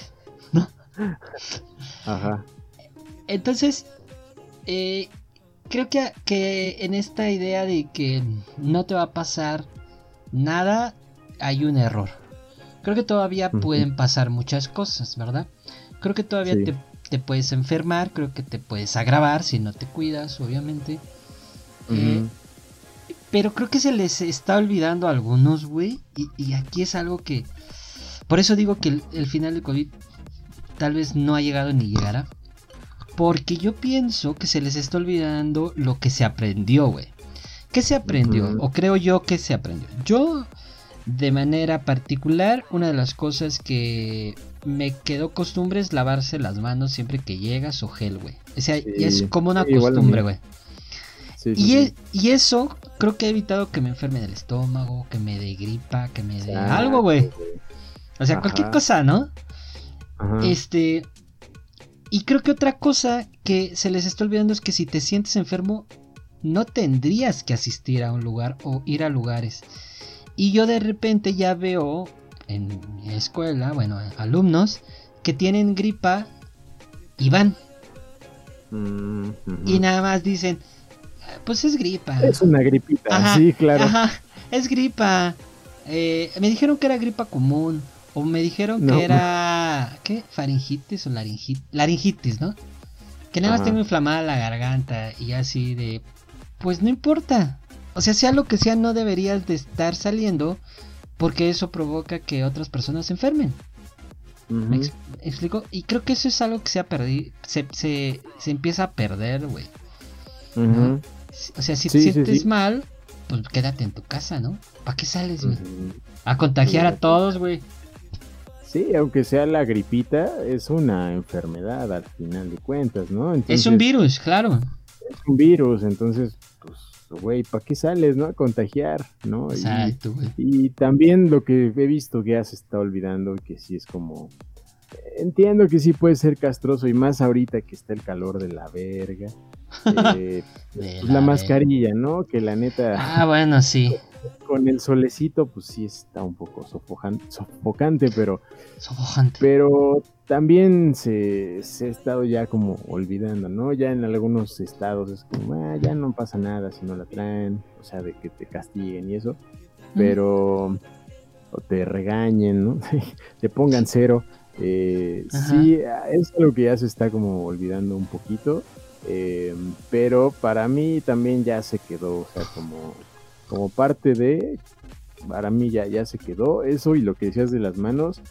Speaker 1: Ajá.
Speaker 2: Entonces, eh, creo que, que en esta idea de que no te va a pasar nada, hay un error. Creo que todavía pueden pasar muchas cosas, ¿verdad? Creo que todavía
Speaker 1: Sí.
Speaker 2: te, te puedes enfermar, creo que te puedes agravar si no te cuidas, obviamente. Eh, pero creo que se les está olvidando a algunos, güey. Y, y aquí es algo que... Por eso digo que el, el final de COVID tal vez no ha llegado ni llegará. Porque yo pienso que se les está olvidando lo que se aprendió, güey. ¿Qué se aprendió? O creo yo que se aprendió. Yo, de manera particular, una de las cosas que me quedó costumbre es lavarse las manos siempre que llegas o gel, güey. O sea,
Speaker 1: Sí,
Speaker 2: es como una costumbre, güey.
Speaker 1: Sí, sí,
Speaker 2: Y,
Speaker 1: sí.
Speaker 2: e- y eso creo que ha evitado que me enferme del estómago, que me dé gripa, que me dé algo, güey. O sea,
Speaker 1: Ajá.
Speaker 2: cualquier cosa, ¿no?
Speaker 1: Ajá.
Speaker 2: Este. Y creo que otra cosa que se les está olvidando es que si te sientes enfermo, no tendrías que asistir a un lugar o ir a lugares. Y yo de repente ya veo en mi escuela, bueno, alumnos que tienen gripa y van.
Speaker 1: Mm.
Speaker 2: Y nada más dicen, "Ah, pues es gripa.
Speaker 1: Es una gripita,
Speaker 2: Ajá,
Speaker 1: sí, claro.
Speaker 2: Ajá, es gripa. Eh, me dijeron que era gripa común. O me dijeron
Speaker 1: No.
Speaker 2: que era. ¿Qué? Faringitis o laringitis. Laringitis, ¿no? Que nada más
Speaker 1: Ajá.
Speaker 2: tengo inflamada la garganta. Y así de. Pues no importa. O sea, sea lo que sea, no deberías de estar saliendo. Porque eso provoca que otras personas se enfermen. ¿Me ex- explico? Y creo que eso es algo que se ha perdido. Se, se, se empieza a perder, güey. O sea, si
Speaker 1: Sí,
Speaker 2: te
Speaker 1: sí,
Speaker 2: sientes
Speaker 1: sí.
Speaker 2: mal, pues quédate en tu casa, ¿no? ¿Para qué sales, güey? A contagiar a todos, güey.
Speaker 1: Sí, aunque sea la gripita, es una enfermedad al final de cuentas, ¿no?
Speaker 2: Es un virus, claro.
Speaker 1: Es un virus, entonces, pues, güey, ¿para qué sales, no? A contagiar, ¿no?
Speaker 2: Exacto, güey.
Speaker 1: Y también lo que he visto que ya se está olvidando, que sí es como... Entiendo que sí puede ser castroso y más ahorita que está el calor de la verga. eh,
Speaker 2: De
Speaker 1: pues,
Speaker 2: la
Speaker 1: la,
Speaker 2: verga.
Speaker 1: mascarilla, ¿no? Que la neta,
Speaker 2: Ah, bueno, sí.
Speaker 1: con el solecito, pues sí está un poco sofojan- sofocante, pero,
Speaker 2: Sofocante.
Speaker 1: pero también se, se ha estado ya como olvidando, ¿no? Ya en algunos estados es como, "Ah, ya no pasa nada si no la traen, o sea, de que te castiguen y eso pero o te regañen, ¿no? te pongan cero. Eh, sí, es algo que ya se está como olvidando un poquito, eh, pero para mí también ya se quedó, o sea, como, como parte de, para mí ya, ya se quedó eso y lo que decías de las manos,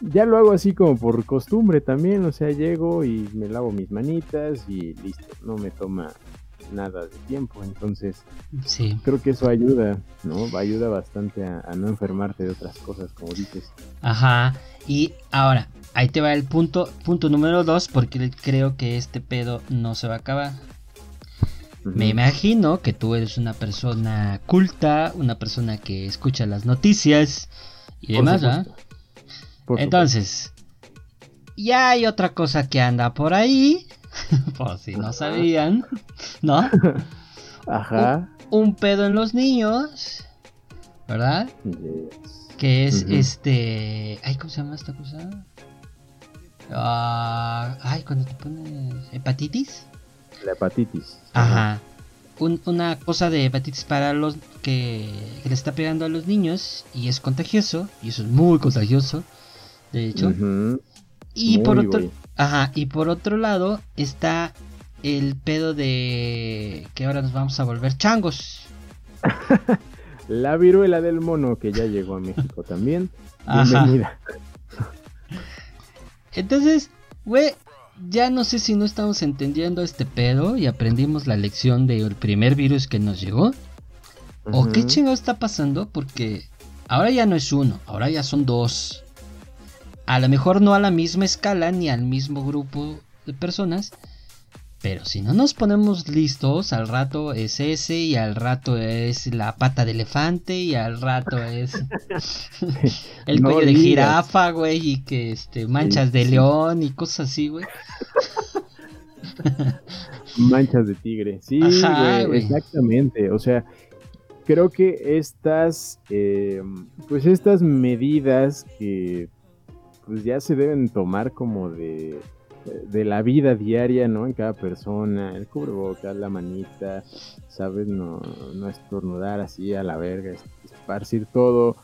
Speaker 1: ya lo hago así como por costumbre también, o sea, llego y me lavo mis manitas y listo, no me toma nada de tiempo, entonces
Speaker 2: Sí.
Speaker 1: creo que eso ayuda, ¿no? Ayuda bastante a, a no enfermarte de otras cosas, como dices.
Speaker 2: Ajá. Y ahora, ahí te va el punto, punto número dos, porque creo que este pedo no se va a acabar. Me imagino que tú eres una persona culta, una persona que escucha las noticias y
Speaker 1: Por
Speaker 2: demás,
Speaker 1: supuesto. Por
Speaker 2: Entonces, ya hay otra cosa que anda por ahí, por si no sabían, ¿no?
Speaker 1: Ajá.
Speaker 2: Un pedo en los niños, ¿verdad?
Speaker 1: Yes.
Speaker 2: Que es este. Ay, ¿cómo se llama esta cosa? Ah, ay, cuando te pones hepatitis.
Speaker 1: La hepatitis.
Speaker 2: Ajá. una cosa de hepatitis para los que, le está pegando a los niños y es contagioso y eso es muy contagioso de hecho. Y por otro ajá y por otro lado está el pedo de que ahora nos vamos a volver changos.
Speaker 1: La viruela del mono que ya llegó a México también. Bienvenida.
Speaker 2: Entonces güey ya no sé si no estamos entendiendo este pedo y aprendimos la lección del primer virus que nos llegó. ¿O qué chingado está pasando? Porque ahora ya no es uno, ahora ya son dos. A lo mejor no a la misma escala ni al mismo grupo de personas, pero si no nos ponemos listos, al rato es ese y al rato es la pata de elefante y al rato es el cuello de jirafa, güey, y que este manchas de león y cosas así, güey.
Speaker 1: manchas de tigre, sí, güey, exactamente, o sea, creo que estas, eh, pues estas medidas que pues ya se deben tomar como de de la vida diaria, ¿no? En cada persona, el cubrebocas, la manita, ¿sabes? No, no estornudar así a la verga, esparcir todo.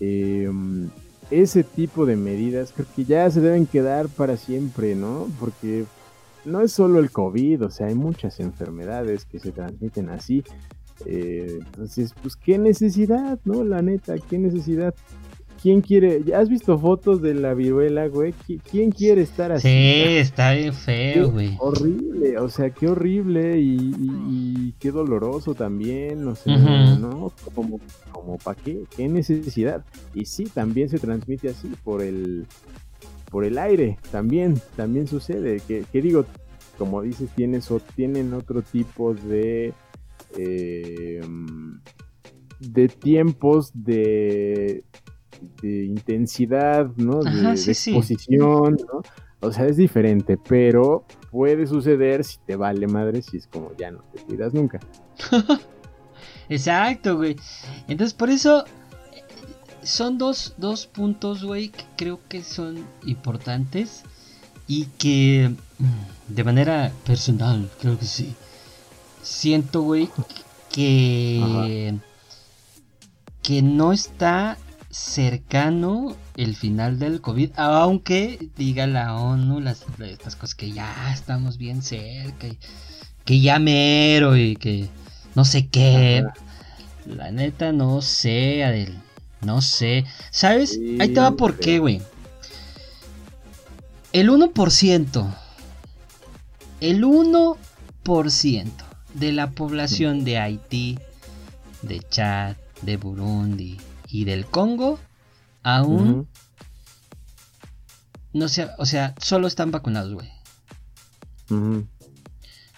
Speaker 1: Em, ese tipo de medidas creo que ya se deben quedar para siempre, ¿no? Porque no es solo el COVID, o sea, hay muchas enfermedades que se transmiten así. Eh, entonces, pues, ¿qué necesidad, no? La neta, ¿qué necesidad? ¿Quién quiere? ¿Has visto fotos de la viruela, güey? ¿Quién quiere estar así?
Speaker 2: Sí, está bien feo, güey.
Speaker 1: Horrible, o sea, qué horrible y, qué doloroso también, no sé, ¿no? Como, como para qué, qué necesidad. Y sí, también se transmite así por el, por el aire, también, también sucede. Que, digo, como dices, tienes o tienen otro tipo de eh, de tiempos de de intensidad, ¿no? De, exposición, ¿no? O sea, es diferente, pero puede suceder si te vale madre, si es como ya no te cuidas nunca.
Speaker 2: Exacto, güey. Entonces, por eso son dos, dos puntos, güey, que creo que son importantes y que mm, de manera personal, creo que sí. Siento, güey, que, que no está cercano el final del COVID, aunque diga la ONU las, estas cosas que ya estamos bien cerca, que ya mero y que no sé qué. La neta no sé, Adel, no sé. ¿Sabes? Ahí te va por qué, güey. El 1%, el 1% de la población de Haití, de Chad, de Burundi, y del Congo aún no sé, o sea, solo están vacunados, güey.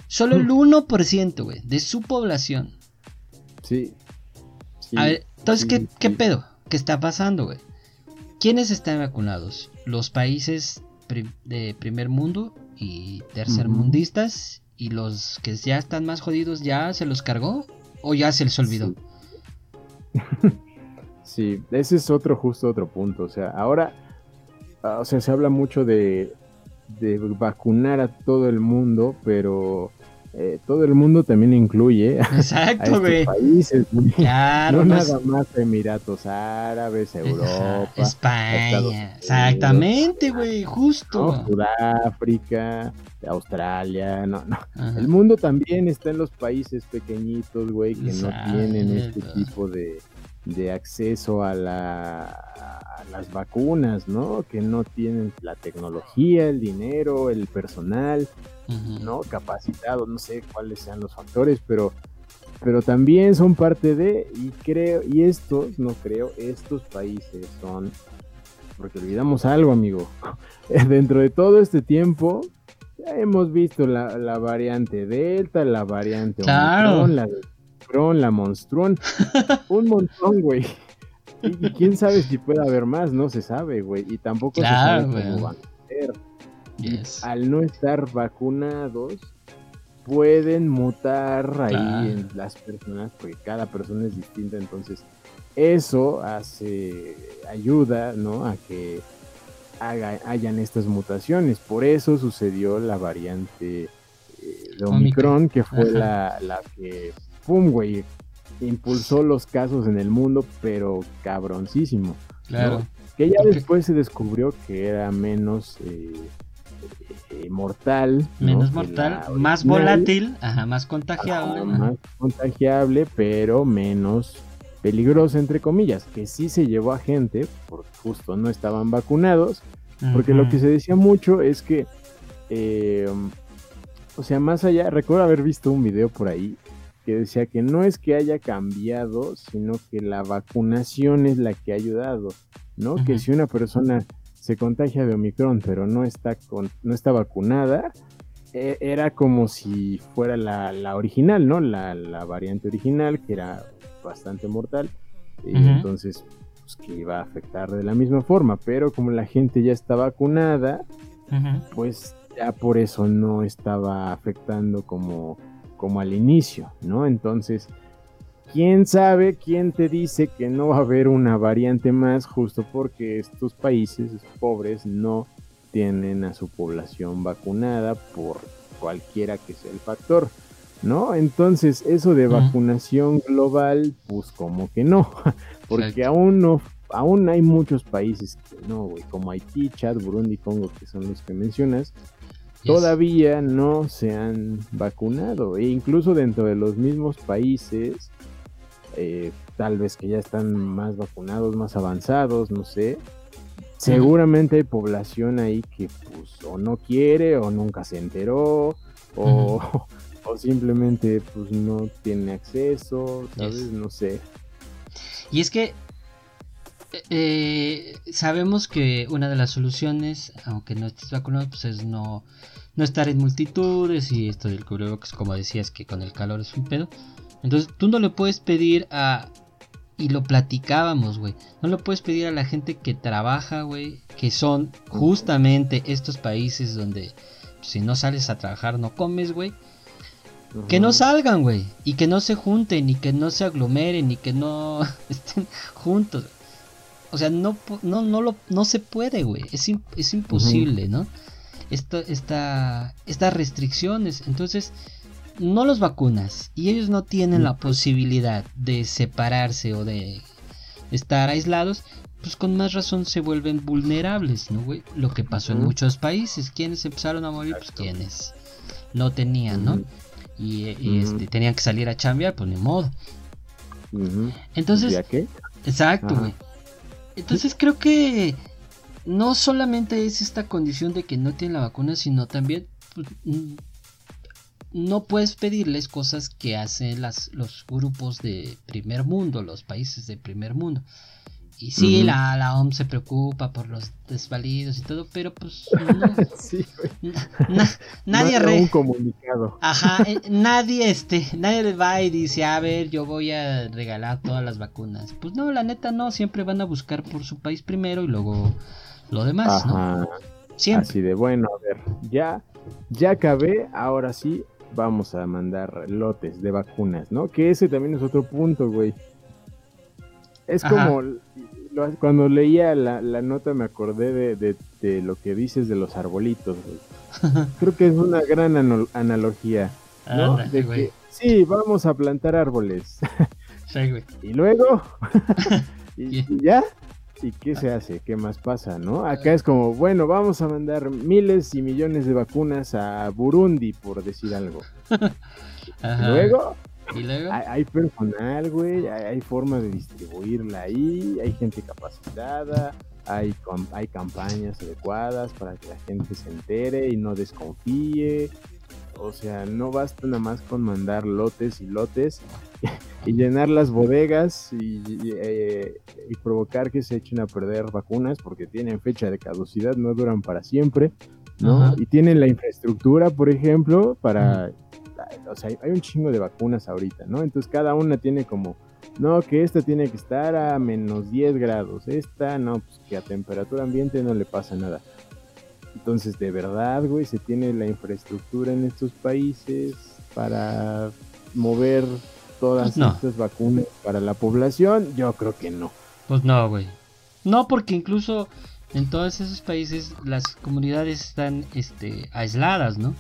Speaker 2: Solo el 1%, güey, de su población.
Speaker 1: Sí.
Speaker 2: A ver, entonces, ¿qué, ¿qué, pedo? ¿Qué está pasando, güey? ¿Quiénes están vacunados? Los países de primer mundo y tercer mundistas y los que ya están más jodidos ya se los cargó o ya se les olvidó.
Speaker 1: Sí, ese es otro, justo otro punto. O sea, ahora, ah, o sea, se habla mucho de, de vacunar a todo el mundo, pero eh, todo el mundo también incluye
Speaker 2: Exacto,
Speaker 1: a países, no nada más Emiratos Árabes, Europa,
Speaker 2: España, exactamente, güey, justo.
Speaker 1: Sudáfrica, Australia, no, no. El mundo también está en los países pequeñitos, güey, que no tienen este tipo de, de acceso a, las vacunas, ¿no? Que no tienen la tecnología, el dinero, el personal, ¿no? Capacitado, no sé cuáles sean los factores, pero, pero también son parte de, y creo, y estos, no creo, estos países son, porque olvidamos algo, amigo, dentro de todo este tiempo, ya hemos visto la, variante Delta, la variante Omicron, la la Monstrón, un montón, güey. Y, quién sabe si puede haber más, no se sabe, güey. Y tampoco se sabe cómo van a ser. Al no estar vacunados, pueden mutar ahí en las personas, porque cada persona es distinta, entonces eso hace, ayuda, ¿no? A que hagan estas mutaciones. Por eso sucedió la variante Omicron, que fue la, la que, pum, güey, impulsó los casos en el mundo, pero cabroncísimo. Claro. Que ya después se descubrió que era menos eh, eh, mortal.
Speaker 2: Menos mortal, más volátil, ajá, más contagiable.
Speaker 1: más contagiable, pero menos peligrosa, entre comillas, que sí se llevó a gente, porque justo no estaban vacunados, porque lo que se decía mucho es que, eh, o sea, más allá, recuerdo haber visto un video por ahí que decía que no es que haya cambiado, sino que la vacunación es la que ha ayudado, ¿no? Que si una persona se contagia de Omicron pero no está, con, no está vacunada, e, era como si fuera la, original, ¿no? La, variante original, que era bastante mortal, y entonces pues, que iba a afectar de la misma forma, pero como la gente ya está vacunada, pues ya por eso no estaba afectando como como al inicio, ¿no? Entonces, ¿quién sabe, quién te dice que no va a haber una variante más justo porque estos países pobres no tienen a su población vacunada por cualquiera que sea el factor, ¿no? Entonces, eso de vacunación global, pues como que no, porque aún no, aún hay muchos países que no, güey, como Haití, Chad, Burundi, Congo, que son los que mencionas, todavía no se han vacunado. E incluso dentro de los mismos países, eh, tal vez que ya están más vacunados, más avanzados, no sé. Seguramente hay población ahí que pues o no quiere o nunca se enteró o, o simplemente pues no tiene acceso, ¿sabes? No sé.
Speaker 2: Y es que eh, sabemos que una de las soluciones, aunque no estés vacunado, pues es no, no estar en multitudes y esto del cubrebocas, como decías, que con el calor es un pedo. Entonces tú no le puedes pedir a... Y lo platicábamos, güey. No lo puedes pedir a la gente que trabaja, güey. Que son justamente estos países donde pues, si no sales a trabajar no comes, güey. Que no salgan, güey. Y que no se junten, y que no se aglomeren, y que no estén juntos. O sea, no, no, no, lo, no se puede, güey. Es, es imposible, ¿no? Esto, esta, estas restricciones. Entonces, no los vacunas. Y ellos no tienen la posibilidad de separarse o de estar aislados. Pues con más razón se vuelven vulnerables, ¿no, güey? Lo que pasó en muchos países. ¿Quiénes empezaron a morir? Pues quienes no tenían, ¿no? Y, este, tenían que salir a chambear, pues ni modo. Entonces, qué? Exacto, güey. Entonces creo que no solamente es esta condición de que no tienen la vacuna, sino también pues, mm, no puedes pedirles cosas que hacen las, los grupos de primer mundo, los países de primer mundo. Y sí, la, la OMS se preocupa por los desvalidos y todo, pero pues no, sí, nadie
Speaker 1: re... un comunicado.
Speaker 2: Ajá, eh, nadie este, nadie va y dice, a ver, yo voy a regalar todas las vacunas. Pues no, la neta no, siempre van a buscar por su país primero y luego lo demás, Ajá.
Speaker 1: Siempre. Así de bueno, a ver, ya ya acabé, ahora sí vamos a mandar lotes de vacunas, ¿no? Que ese también es otro punto, güey. Es como cuando leía la, nota me acordé de, lo que dices de los arbolitos. Creo que es una gran analogía. ¿no? de que, sí, vamos a plantar árboles. y luego, y, ya, ¿y qué se hace? ¿Qué más pasa? ¿no? Acá es como, bueno, vamos a mandar miles y millones de vacunas a Burundi, por decir algo. Y luego, hay, personal, güey, hay, forma de distribuirla ahí, hay gente capacitada, hay, hay campañas adecuadas para que la gente se entere y no desconfíe. O sea, no basta nada más con mandar lotes y lotes y llenar las bodegas y, eh, y, provocar que se echen a perder vacunas porque tienen fecha de caducidad, no duran para siempre, ¿no? Y tienen la infraestructura, por ejemplo, para o sea, hay un chingo de vacunas ahorita, ¿no? Entonces cada una tiene como, no, que esta tiene que estar a menos 10 grados, esta no, pues que a temperatura ambiente no le pasa nada. Entonces, de verdad, güey, se tiene la infraestructura en estos países para mover todas pues estas vacunas para la población, yo creo que no.
Speaker 2: Pues no, güey. No, porque incluso en todos esos países las comunidades están este, aisladas, ¿no?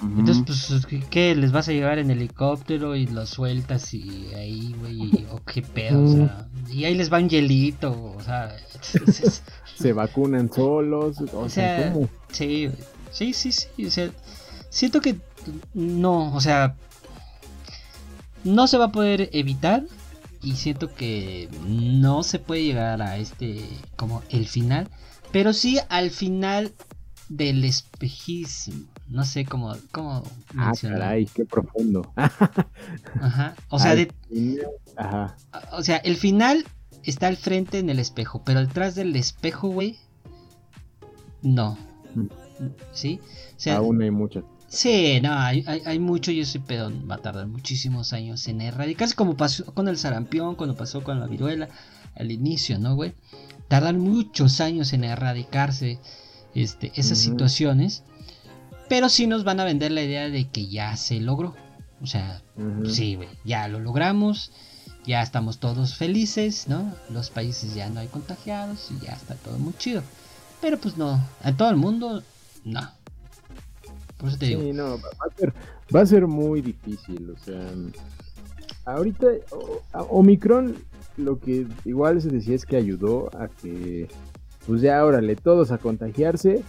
Speaker 2: Entonces, pues, ¿qué? ¿Les vas a llevar en helicóptero y los sueltas y ahí, güey? ¿O qué pedo? O sea, y ahí les va un hielito, o sea...
Speaker 1: Se vacunan solos, o, sea, ¿cómo?
Speaker 2: Sí, sí, sí, sí, o sea, siento que no, o sea, no se va a poder evitar y siento que no se puede llegar a este, como el final, pero sí al final del espejismo. No sé cómo, cómo
Speaker 1: Ah, caray, qué profundo.
Speaker 2: Ajá. O sea, de... Ajá. O sea, el final está al frente en el espejo, pero detrás del espejo, güey, no. Mm. ¿Sí?
Speaker 1: O sea, Aún hay mucho.
Speaker 2: Sí, no, hay, hay, mucho y ese pedo va a tardar muchísimos años en erradicarse, como pasó con el sarampión, cuando pasó con la viruela, al inicio, ¿no, güey? Tardan muchos años en erradicarse este, esas situaciones, pero sí nos van a vender la idea de que ya se logró. O sea, sí, güey, ya lo logramos, ya estamos todos felices, ¿no? Los países ya no hay contagiados y ya está todo muy chido. Pero pues no, en todo el mundo, no. Por eso te digo.
Speaker 1: Sí, no, va a, ser, muy difícil, o sea, ahorita Omicron lo que igual se decía es que ayudó a que pues ya órale, todos a contagiarse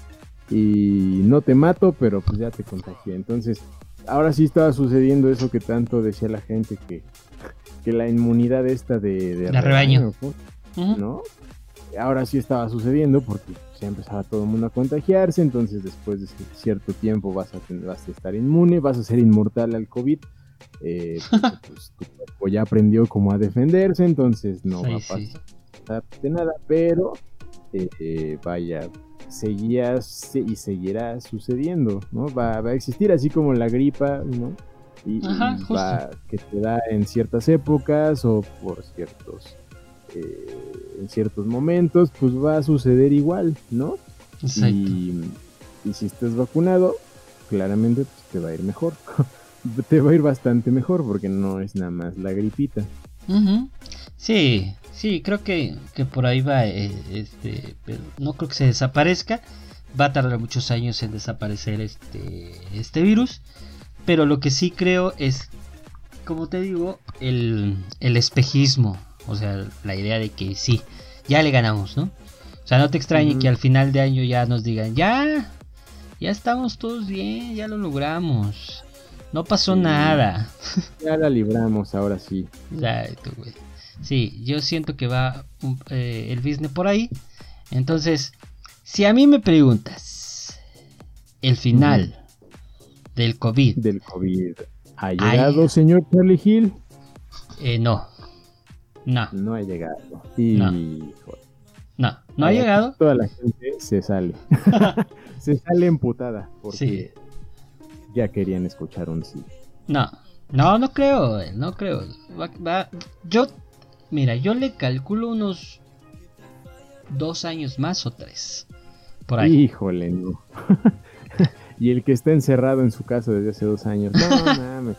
Speaker 1: y no te mato, pero pues ya te contagié. Entonces, ahora sí estaba sucediendo eso que tanto decía la gente que, que la inmunidad esta de, de
Speaker 2: rebaño,
Speaker 1: ¿no? Ahora sí estaba sucediendo porque ya empezaba todo el mundo a contagiarse, entonces después de cierto tiempo vas a, vas a estar inmune, vas a ser inmortal al COVID. Eh, pues, tu cuerpo ya aprendió cómo a defenderse, entonces no va a pasar de nada, pero eh, vaya, seguía y seguirá sucediendo, ¿no? Va, a existir así como la gripa, ¿no? Y, va, que te da en ciertas épocas o por ciertos eh, en ciertos momentos, pues va a suceder igual, ¿no? Y, si estás vacunado, claramente pues, te va a ir mejor. te va a ir bastante mejor porque no es nada más la gripita.
Speaker 2: Sí, Sí, creo que, por ahí va, eh, este, pero no creo que se desaparezca. Va a tardar muchos años en desaparecer este, este virus. Pero lo que sí creo es, como te digo, el, espejismo. O sea, la idea de que sí, ya le ganamos, ¿no? O sea, no te extrañe que al final de año ya nos digan, ya, ya estamos todos bien, ya lo logramos. No pasó nada.
Speaker 1: Ya la libramos, ahora sí.
Speaker 2: Exacto, güey. Sí, yo siento que va eh, el business por ahí. Entonces, si a mí me preguntas el final del COVID.
Speaker 1: Del COVID. ¿Ha llegado, señor Charlie Hill?
Speaker 2: Eh, no. No.
Speaker 1: No ha llegado. Y...
Speaker 2: No. No, no ha llegado.
Speaker 1: Toda la gente se sale. se sale emputada porque ya querían escuchar un sí.
Speaker 2: No, no, no creo, no creo. va, yo Mira, yo le calculo unos dos años más o tres. Por ahí.
Speaker 1: Híjole, no. y el que está encerrado en su casa desde hace dos años. No, mames.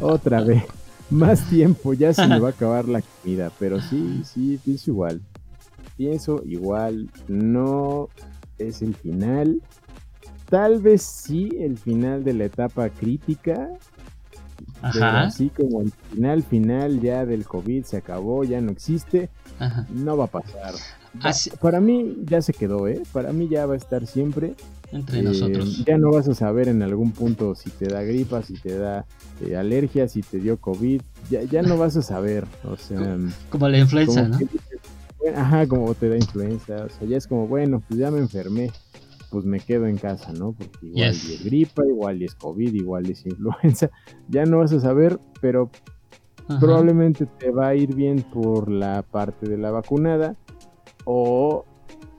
Speaker 1: Otra vez. Más tiempo, ya se me va a acabar la comida. Pero sí, sí, pienso igual. Pienso igual. No es el final. Tal vez sí el final de la etapa crítica. Así como el final, final ya del COVID se acabó, ya no existe, no va a pasar. Para mí ya se quedó, ¿eh? Para mí ya va a estar siempre.
Speaker 2: Entre nosotros.
Speaker 1: Ya no vas a saber en algún punto si te da gripa, si te da eh, alergia, si te dio COVID. Ya, ya no vas a saber. O sea.
Speaker 2: Como la influenza, ¿no?
Speaker 1: ajá, como te da influenza. O sea, ya es como, bueno, pues ya me enfermé pues me quedo en casa, ¿no? Porque igual es gripa, igual es COVID, igual es influenza, ya no vas a saber, pero probablemente te va a ir bien por la parte de la vacunada o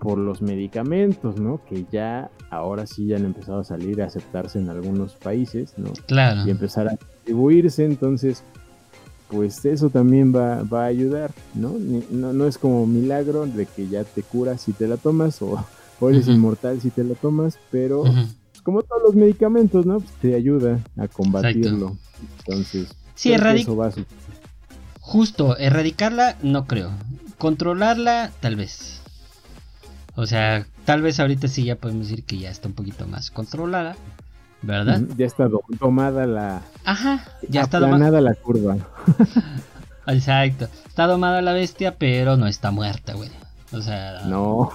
Speaker 1: por los medicamentos, ¿no? Que ya ahora sí ya han empezado a salir a aceptarse en algunos países, ¿no?
Speaker 2: Claro.
Speaker 1: Y empezar a distribuirse, entonces pues eso también va, va a ayudar, ¿no? ¿no? No es como milagro de que ya te curas si te la tomas o o eres inmortal si te lo tomas, pero pues, como todos los medicamentos, ¿no? Pues, te ayuda a combatirlo. Entonces,
Speaker 2: sí, eso va a Justo, erradicarla no creo. Controlarla tal vez. O sea, tal vez ahorita sí ya podemos decir que ya está un poquito más controlada. ¿Verdad?
Speaker 1: Ya está domada la.
Speaker 2: Ajá, ya está
Speaker 1: domada la curva.
Speaker 2: Exacto. Está domada la bestia, pero no está muerta, güey. O sea.
Speaker 1: No.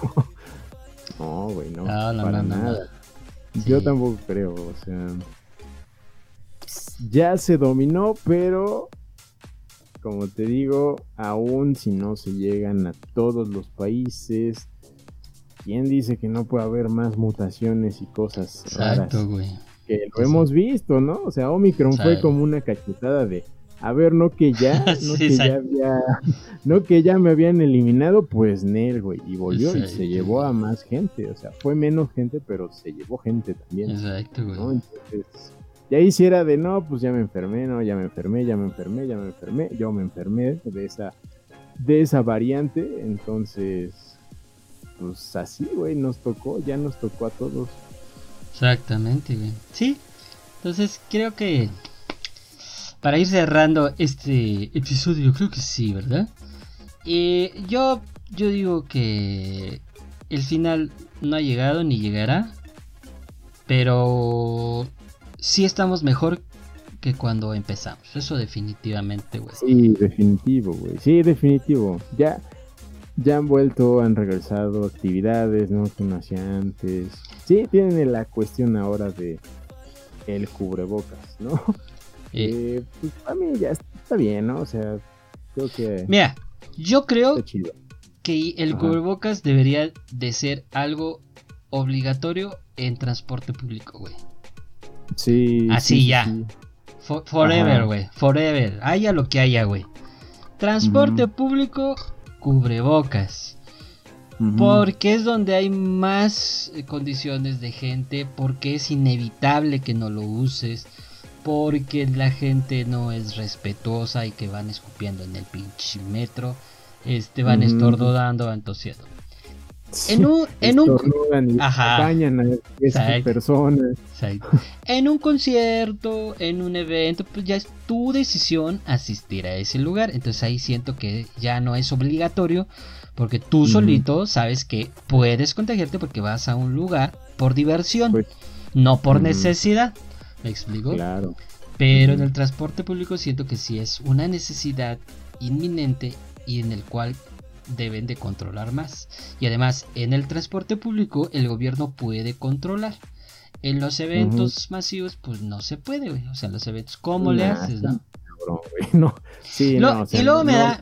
Speaker 1: No, güey, no. No, no, para nada. Yo tampoco creo, o sea. Ya se dominó, pero. Como te digo, aún si no se llegan a todos los países, ¿quién dice que no puede haber más mutaciones y cosas Exacto, Güey. Que lo hemos visto, ¿no? O sea, Omicron fue como una cachetada de a ver, no que ya, no que ya había, no que ya me habían eliminado, pues Nel, güey, y volvió y se llevó a más gente, o sea, fue menos gente, pero se llevó gente también. Exacto, güey. ¿no? Entonces, ya hiciera de, no, pues ya me enfermé, no, ya me enfermé, ya me enfermé, ya me enfermé, yo me enfermé de esa, de esa variante, entonces, pues así, güey, nos tocó, ya nos tocó a todos.
Speaker 2: Exactamente, güey. Sí, entonces creo que para ir cerrando este episodio, creo que sí, ¿verdad? Eh, yo, yo digo que el final no ha llegado ni llegará, pero sí estamos mejor que cuando empezamos. Eso definitivamente, güey.
Speaker 1: Sí, definitivo, güey. Sí, definitivo. Ya, ya han vuelto, han regresado actividades, ¿no? Que no hacía antes. Sí, tienen la cuestión ahora de el cubrebocas, ¿no? Eh, pues a mí ya está bien, ¿no? O sea, creo que.
Speaker 2: Mira, yo creo que el cubrebocas debería de ser algo obligatorio en transporte público, güey.
Speaker 1: Sí.
Speaker 2: Así ya. forever, güey. Forever. Haya lo que haya, güey. Transporte público, cubrebocas. Porque es donde hay más eh, condiciones de gente, porque es inevitable que no lo uses, porque la gente no es respetuosa y que van escupiendo en el pinche metro, este van estornudando, van tosiendo. En un, en un
Speaker 1: ajá, personas.
Speaker 2: En un concierto, en un evento, pues ya es tu decisión asistir a ese lugar. Entonces ahí siento que ya no es obligatorio porque tú solito sabes que puedes contagiarte porque vas a un lugar por diversión, pues, no por necesidad. ¿Me explico?
Speaker 1: Claro.
Speaker 2: Pero en el transporte público siento que sí es una necesidad inminente y en el cual deben de controlar más. Y además, en el transporte público el gobierno puede controlar. En los eventos masivos, pues no se puede, güey. O sea, los eventos, ¿cómo le haces, no?
Speaker 1: no. Sí, no,
Speaker 2: y luego me da,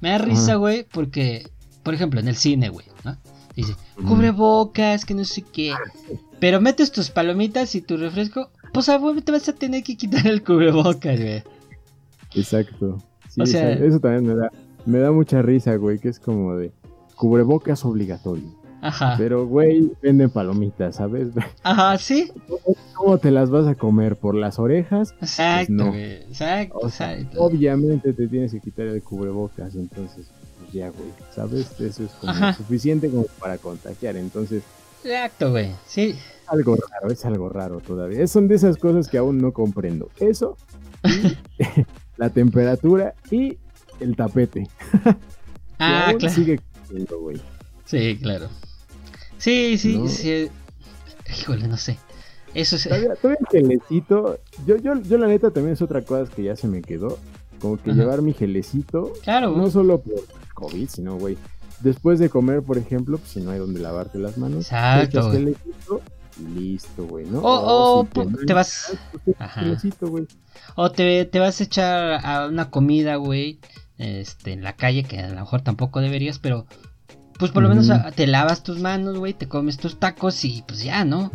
Speaker 2: me da risa, güey, porque, por ejemplo, en el cine, güey, ¿no? Dice, cubre bocas, que no sé qué. Pero metes tus palomitas y tu refresco, pues a te vas a tener que quitar el cubrebocas, güey.
Speaker 1: Exacto. o sea, eso también me da, me da mucha risa, güey, que es como de cubrebocas obligatorio. Ajá. Pero, güey, venden palomitas, ¿sabes?
Speaker 2: Ajá, sí.
Speaker 1: ¿Cómo, te las vas a comer? ¿Por las orejas?
Speaker 2: Pues exacto, güey. exacto, exacto.
Speaker 1: Obviamente te tienes que quitar el cubrebocas, entonces, pues ya, güey, ¿sabes? Eso es como suficiente como para contagiar, entonces
Speaker 2: Exacto, güey. Sí.
Speaker 1: Algo raro, es algo raro todavía. Son de esas cosas que aún no comprendo. Eso, la temperatura y el tapete.
Speaker 2: ah, claro. Sigue güey. Sí, claro. Sí, sí, sí. Híjole, no sé. Eso es.
Speaker 1: Todavía, todavía el gelecito. Yo, yo, yo, la neta, también es otra cosa que ya se me quedó. Como que llevar mi gelecito.
Speaker 2: Claro.
Speaker 1: No solo por COVID, sino, güey Después de comer, por ejemplo, pues si no hay donde lavarte las manos,
Speaker 2: Exacto.
Speaker 1: Te listo, güey, ¿no?
Speaker 2: O, te, vas. Ajá. O te, te, vas a echar a una comida, güey, este, en la calle, que a lo mejor tampoco deberías, pero pues por lo menos te lavas tus manos, güey, te comes tus tacos y pues ya, ¿no?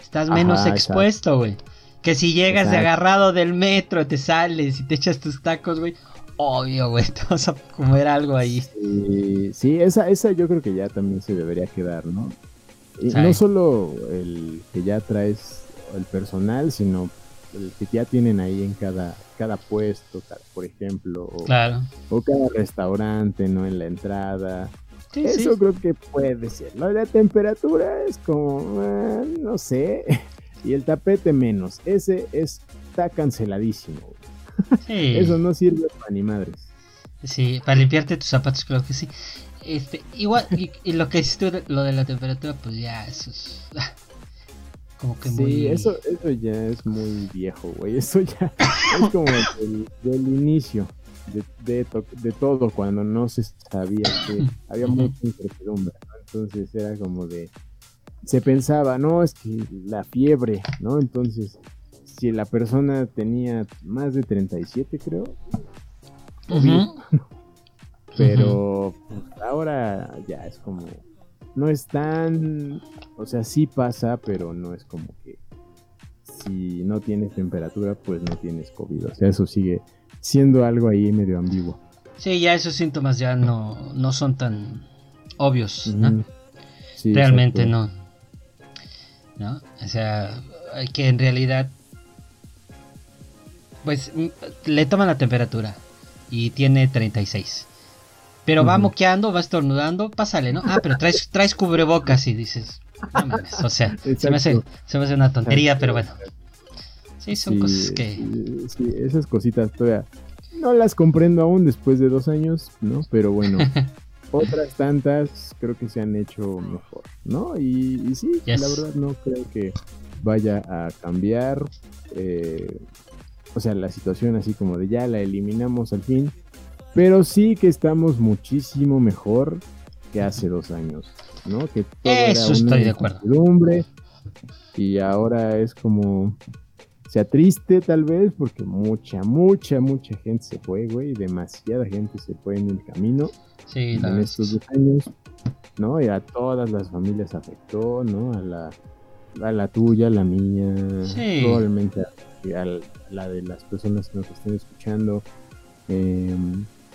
Speaker 2: Estás menos expuesto, güey. Que si llegas de agarrado del metro, te sales y te echas tus tacos, güey obvio, güey, te vas a comer algo ahí.
Speaker 1: Sí, esa, esa yo creo que ya también se debería quedar, ¿no? Y no solo el que ya traes el personal, sino el que ya tienen ahí en cada, cada puesto, por ejemplo, o,
Speaker 2: claro.
Speaker 1: o cada restaurante, ¿no? En la entrada. Eso creo que puede ser. La temperatura es como, ah, no sé. Y el tapete menos. Ese está canceladísimo. Eso no sirve para ni madres.
Speaker 2: Sí, para limpiarte tus zapatos creo que sí. Este, igual, y, lo que hiciste, lo de la temperatura, pues ya, eso es... Como que
Speaker 1: sí,
Speaker 2: muy...
Speaker 1: eso, eso ya es muy viejo, güey. Eso ya es como del, del inicio de, de, to- de todo, cuando no se sabía que había mucha incertidumbre, ¿no? Entonces era como de. Se pensaba, no, es que la fiebre, ¿no? Entonces, si la persona tenía más de 37, creo,
Speaker 2: Ujú.
Speaker 1: pero pues, ahora ya es como no es tan o sea sí pasa pero no es como que si no tienes temperatura pues no tienes covid o sea eso sigue siendo algo ahí medio ambiguo
Speaker 2: Sí, ya esos síntomas ya no, no son tan obvios, ¿no?
Speaker 1: Sí,
Speaker 2: Realmente no. ¿No? O sea, que en realidad, pues mm, le toman la temperatura y tiene 36. Pero va
Speaker 1: Ujú.
Speaker 2: moqueando, va estornudando, pásale, ¿no? Ah, pero traes, traes cubrebocas y dices, no mames, o sea, se me, hace, se me hace una tontería, pero bueno. Sí, son
Speaker 1: Sí,
Speaker 2: cosas que...
Speaker 1: sí, sí, esas cositas todavía no las comprendo aún después de dos años no pero bueno otras tantas creo que se han hecho mejor no y, y sí
Speaker 2: Yes.
Speaker 1: la verdad no creo que vaya a cambiar eh, o sea la situación así como de ya la eliminamos al fin pero sí que estamos muchísimo mejor que hace dos años no que todo era
Speaker 2: Eso
Speaker 1: una
Speaker 2: estoy de acuerdo.
Speaker 1: y ahora es como sea triste tal vez porque mucha, mucha, mucha gente se fue, güey, demasiada gente se fue en el camino
Speaker 2: Sí, la
Speaker 1: en estos dos años, ¿no? Y a todas las familias afectó, ¿no? A la, a la tuya, a la mía,
Speaker 2: Sí.
Speaker 1: probablemente a, a la de las personas que nos estén escuchando. Eh,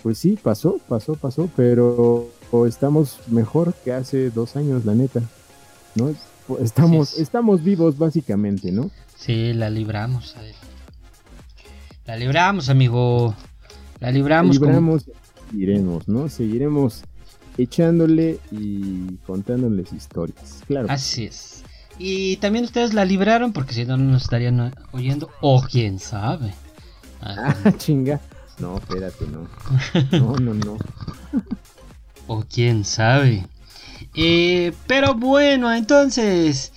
Speaker 1: pues sí, pasó, pasó, pasó, pero estamos mejor que hace dos años, la neta, ¿no? Estamos,
Speaker 2: Sí, sí.
Speaker 1: estamos vivos básicamente, ¿no?
Speaker 2: Sí, la libramos. a ver. La libramos, amigo. La libramos.
Speaker 1: seguiremos, ¿no? Seguiremos echándole y contándoles historias. Claro.
Speaker 2: Así es. Y también ustedes la libraron porque si no, no nos estarían o- oyendo. O quién sabe. Ah,
Speaker 1: Ah, chinga. No, espérate, no. No, no, no.
Speaker 2: O quién sabe. Eh, pero bueno, entonces.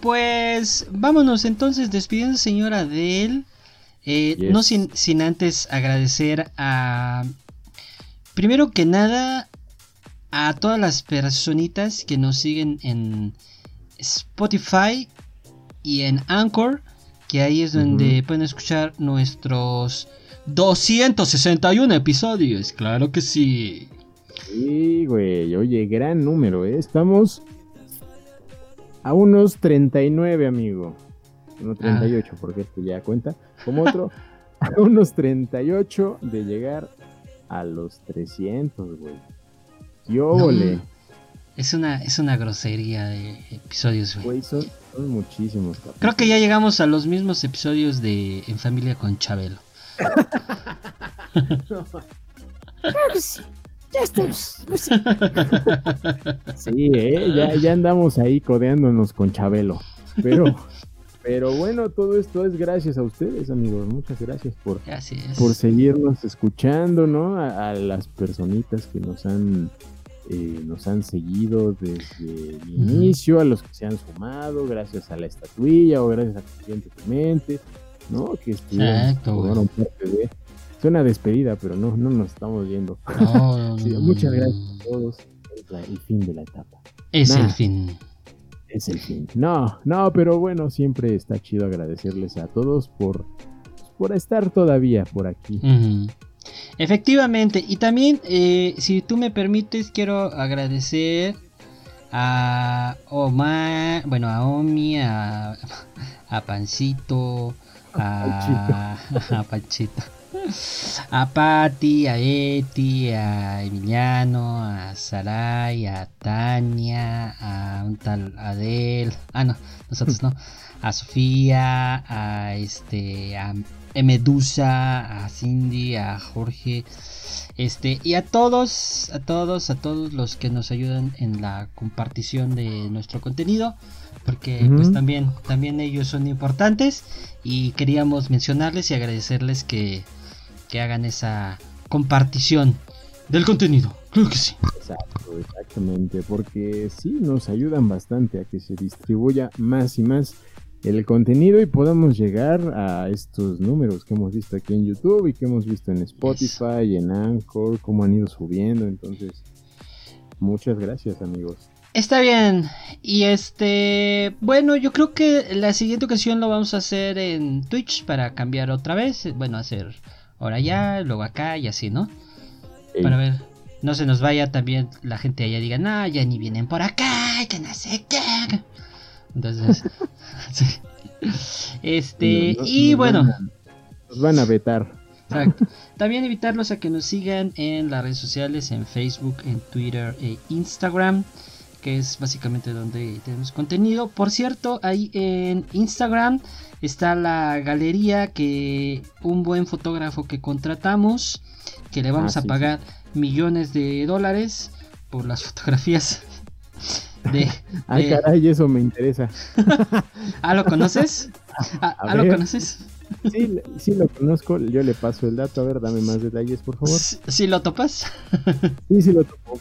Speaker 2: Pues vámonos entonces despidiendo, señora Adele. Eh,
Speaker 1: Yes.
Speaker 2: No sin, sin antes agradecer a. Primero que nada, a todas las personitas que nos siguen en Spotify y en Anchor. Que ahí es donde pueden escuchar nuestros 261 episodios. Claro que sí.
Speaker 1: Sí, güey. Oye, gran número, ¿eh? Estamos a unos 39, amigo. No 38, porque esto ya cuenta como otro. A unos 38 de llegar a los 300, güey. ¡Qué óvole!
Speaker 2: No, es una, es una grosería de episodios, güey.
Speaker 1: Güey, son, son muchísimos. capítulos.
Speaker 2: Creo que ya llegamos a los mismos episodios de En Familia con Chabelo.
Speaker 1: Sí, ¿eh? ya, ya andamos ahí codeándonos con Chabelo. Pero, pero bueno, todo esto es gracias a ustedes, amigos. Muchas gracias por, por seguirnos escuchando, ¿no? A, a las personitas que nos han, eh, nos han seguido desde el inicio, a los que se han sumado, gracias a la estatuilla o gracias a Cliente Clemente, ¿no? Que estuvieron, formaron parte de... Suena despedida, pero no, no nos estamos viendo.
Speaker 2: No,
Speaker 1: Sí, muchas gracias a todos. Es la- el fin de la etapa.
Speaker 2: Es
Speaker 1: Nah.
Speaker 2: el fin.
Speaker 1: Es el fin. No, no, pero bueno, siempre está chido agradecerles a todos por, por estar todavía por aquí.
Speaker 2: Ujú. Efectivamente, y también, eh, si tú me permites, quiero agradecer a Omar, bueno, a Omi, a, a Pancito, a, a Panchito, a Patti, a Eti, a Emiliano, a Sarai, a Tania, a un tal Adel, ah no, nosotros no, a Sofía, a este, a Medusa, a Cindy, a Jorge, este, y a todos, a todos, a todos los que nos ayudan en la compartición de nuestro contenido, porque pues también, también ellos son importantes y queríamos mencionarles y agradecerles que, que hagan esa compartición del contenido. Creo que sí.
Speaker 1: Exacto, exactamente, porque sí nos ayudan bastante a que se distribuya más y más el contenido y podamos llegar a estos números que hemos visto aquí en YouTube y que hemos visto en Spotify y en Anchor, cómo han ido subiendo. Entonces, muchas gracias amigos.
Speaker 2: Está bien. Y este, bueno, yo creo que la siguiente ocasión lo vamos a hacer en Twitch para cambiar otra vez. Bueno, hacer ahora ya, luego acá y así, ¿no? Para ver, no se nos vaya también la gente allá diga, no, ya ni vienen por acá, que no sé qué. Entonces, este, y bueno.
Speaker 1: nos van a vetar.
Speaker 2: Exacto. También invitarlos a que nos sigan en las redes sociales, en Facebook, en Twitter e Instagram, que es básicamente donde tenemos contenido. Por cierto, ahí en Instagram está la galería que un buen fotógrafo que contratamos, que le vamos ah, a pagar millones de dólares por las fotografías de,
Speaker 1: Ay, caray, eso me interesa.
Speaker 2: ¿Ah, lo conoces? ¿Ah, ¿ah lo conoces?
Speaker 1: Sí, sí lo conozco, yo le paso el dato, a ver, dame más detalles, por favor.
Speaker 2: ¿Sí lo topas?
Speaker 1: Sí, sí lo topo.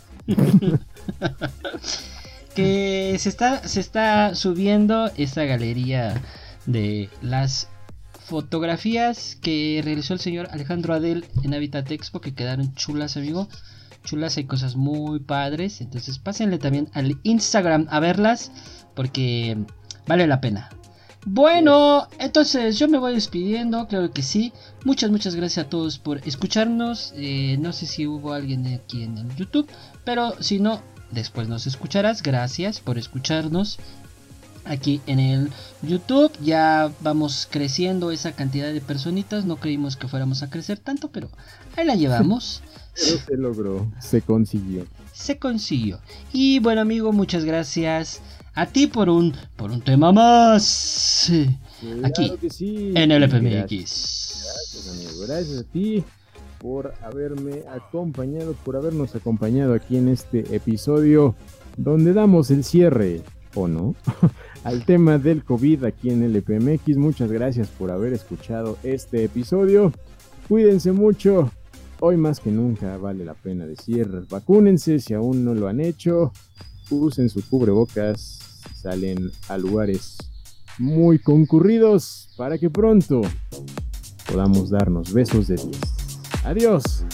Speaker 2: que se está, se está subiendo esta galería de las fotografías que realizó el señor Alejandro Adel en Habitat Expo que quedaron chulas, amigo. Chulas, hay cosas muy padres. Entonces pásenle también al Instagram a verlas porque vale la pena. Bueno, entonces yo me voy despidiendo, claro que sí. Muchas, muchas gracias a todos por escucharnos. Eh, no sé si hubo alguien aquí en el YouTube, pero si no, después nos escucharás. Gracias por escucharnos aquí en el YouTube. Ya vamos creciendo esa cantidad de personitas. No creímos que fuéramos a crecer tanto, pero ahí la llevamos.
Speaker 1: pero se logró, se consiguió.
Speaker 2: Se consiguió. Y bueno, amigo, muchas gracias a ti por un por un tema más. aquí en el FMX.
Speaker 1: Gracias, amigo. Gracias a ti por haberme acompañado, por habernos acompañado aquí en este episodio donde damos el cierre, ¿o no? al tema del COVID aquí en LPMX. Muchas gracias por haber escuchado este episodio. Cuídense mucho. Hoy más que nunca vale la pena decir, vacúnense si aún no lo han hecho. Usen su cubrebocas salen a lugares muy concurridos para que pronto podamos darnos besos de 10. Adiós.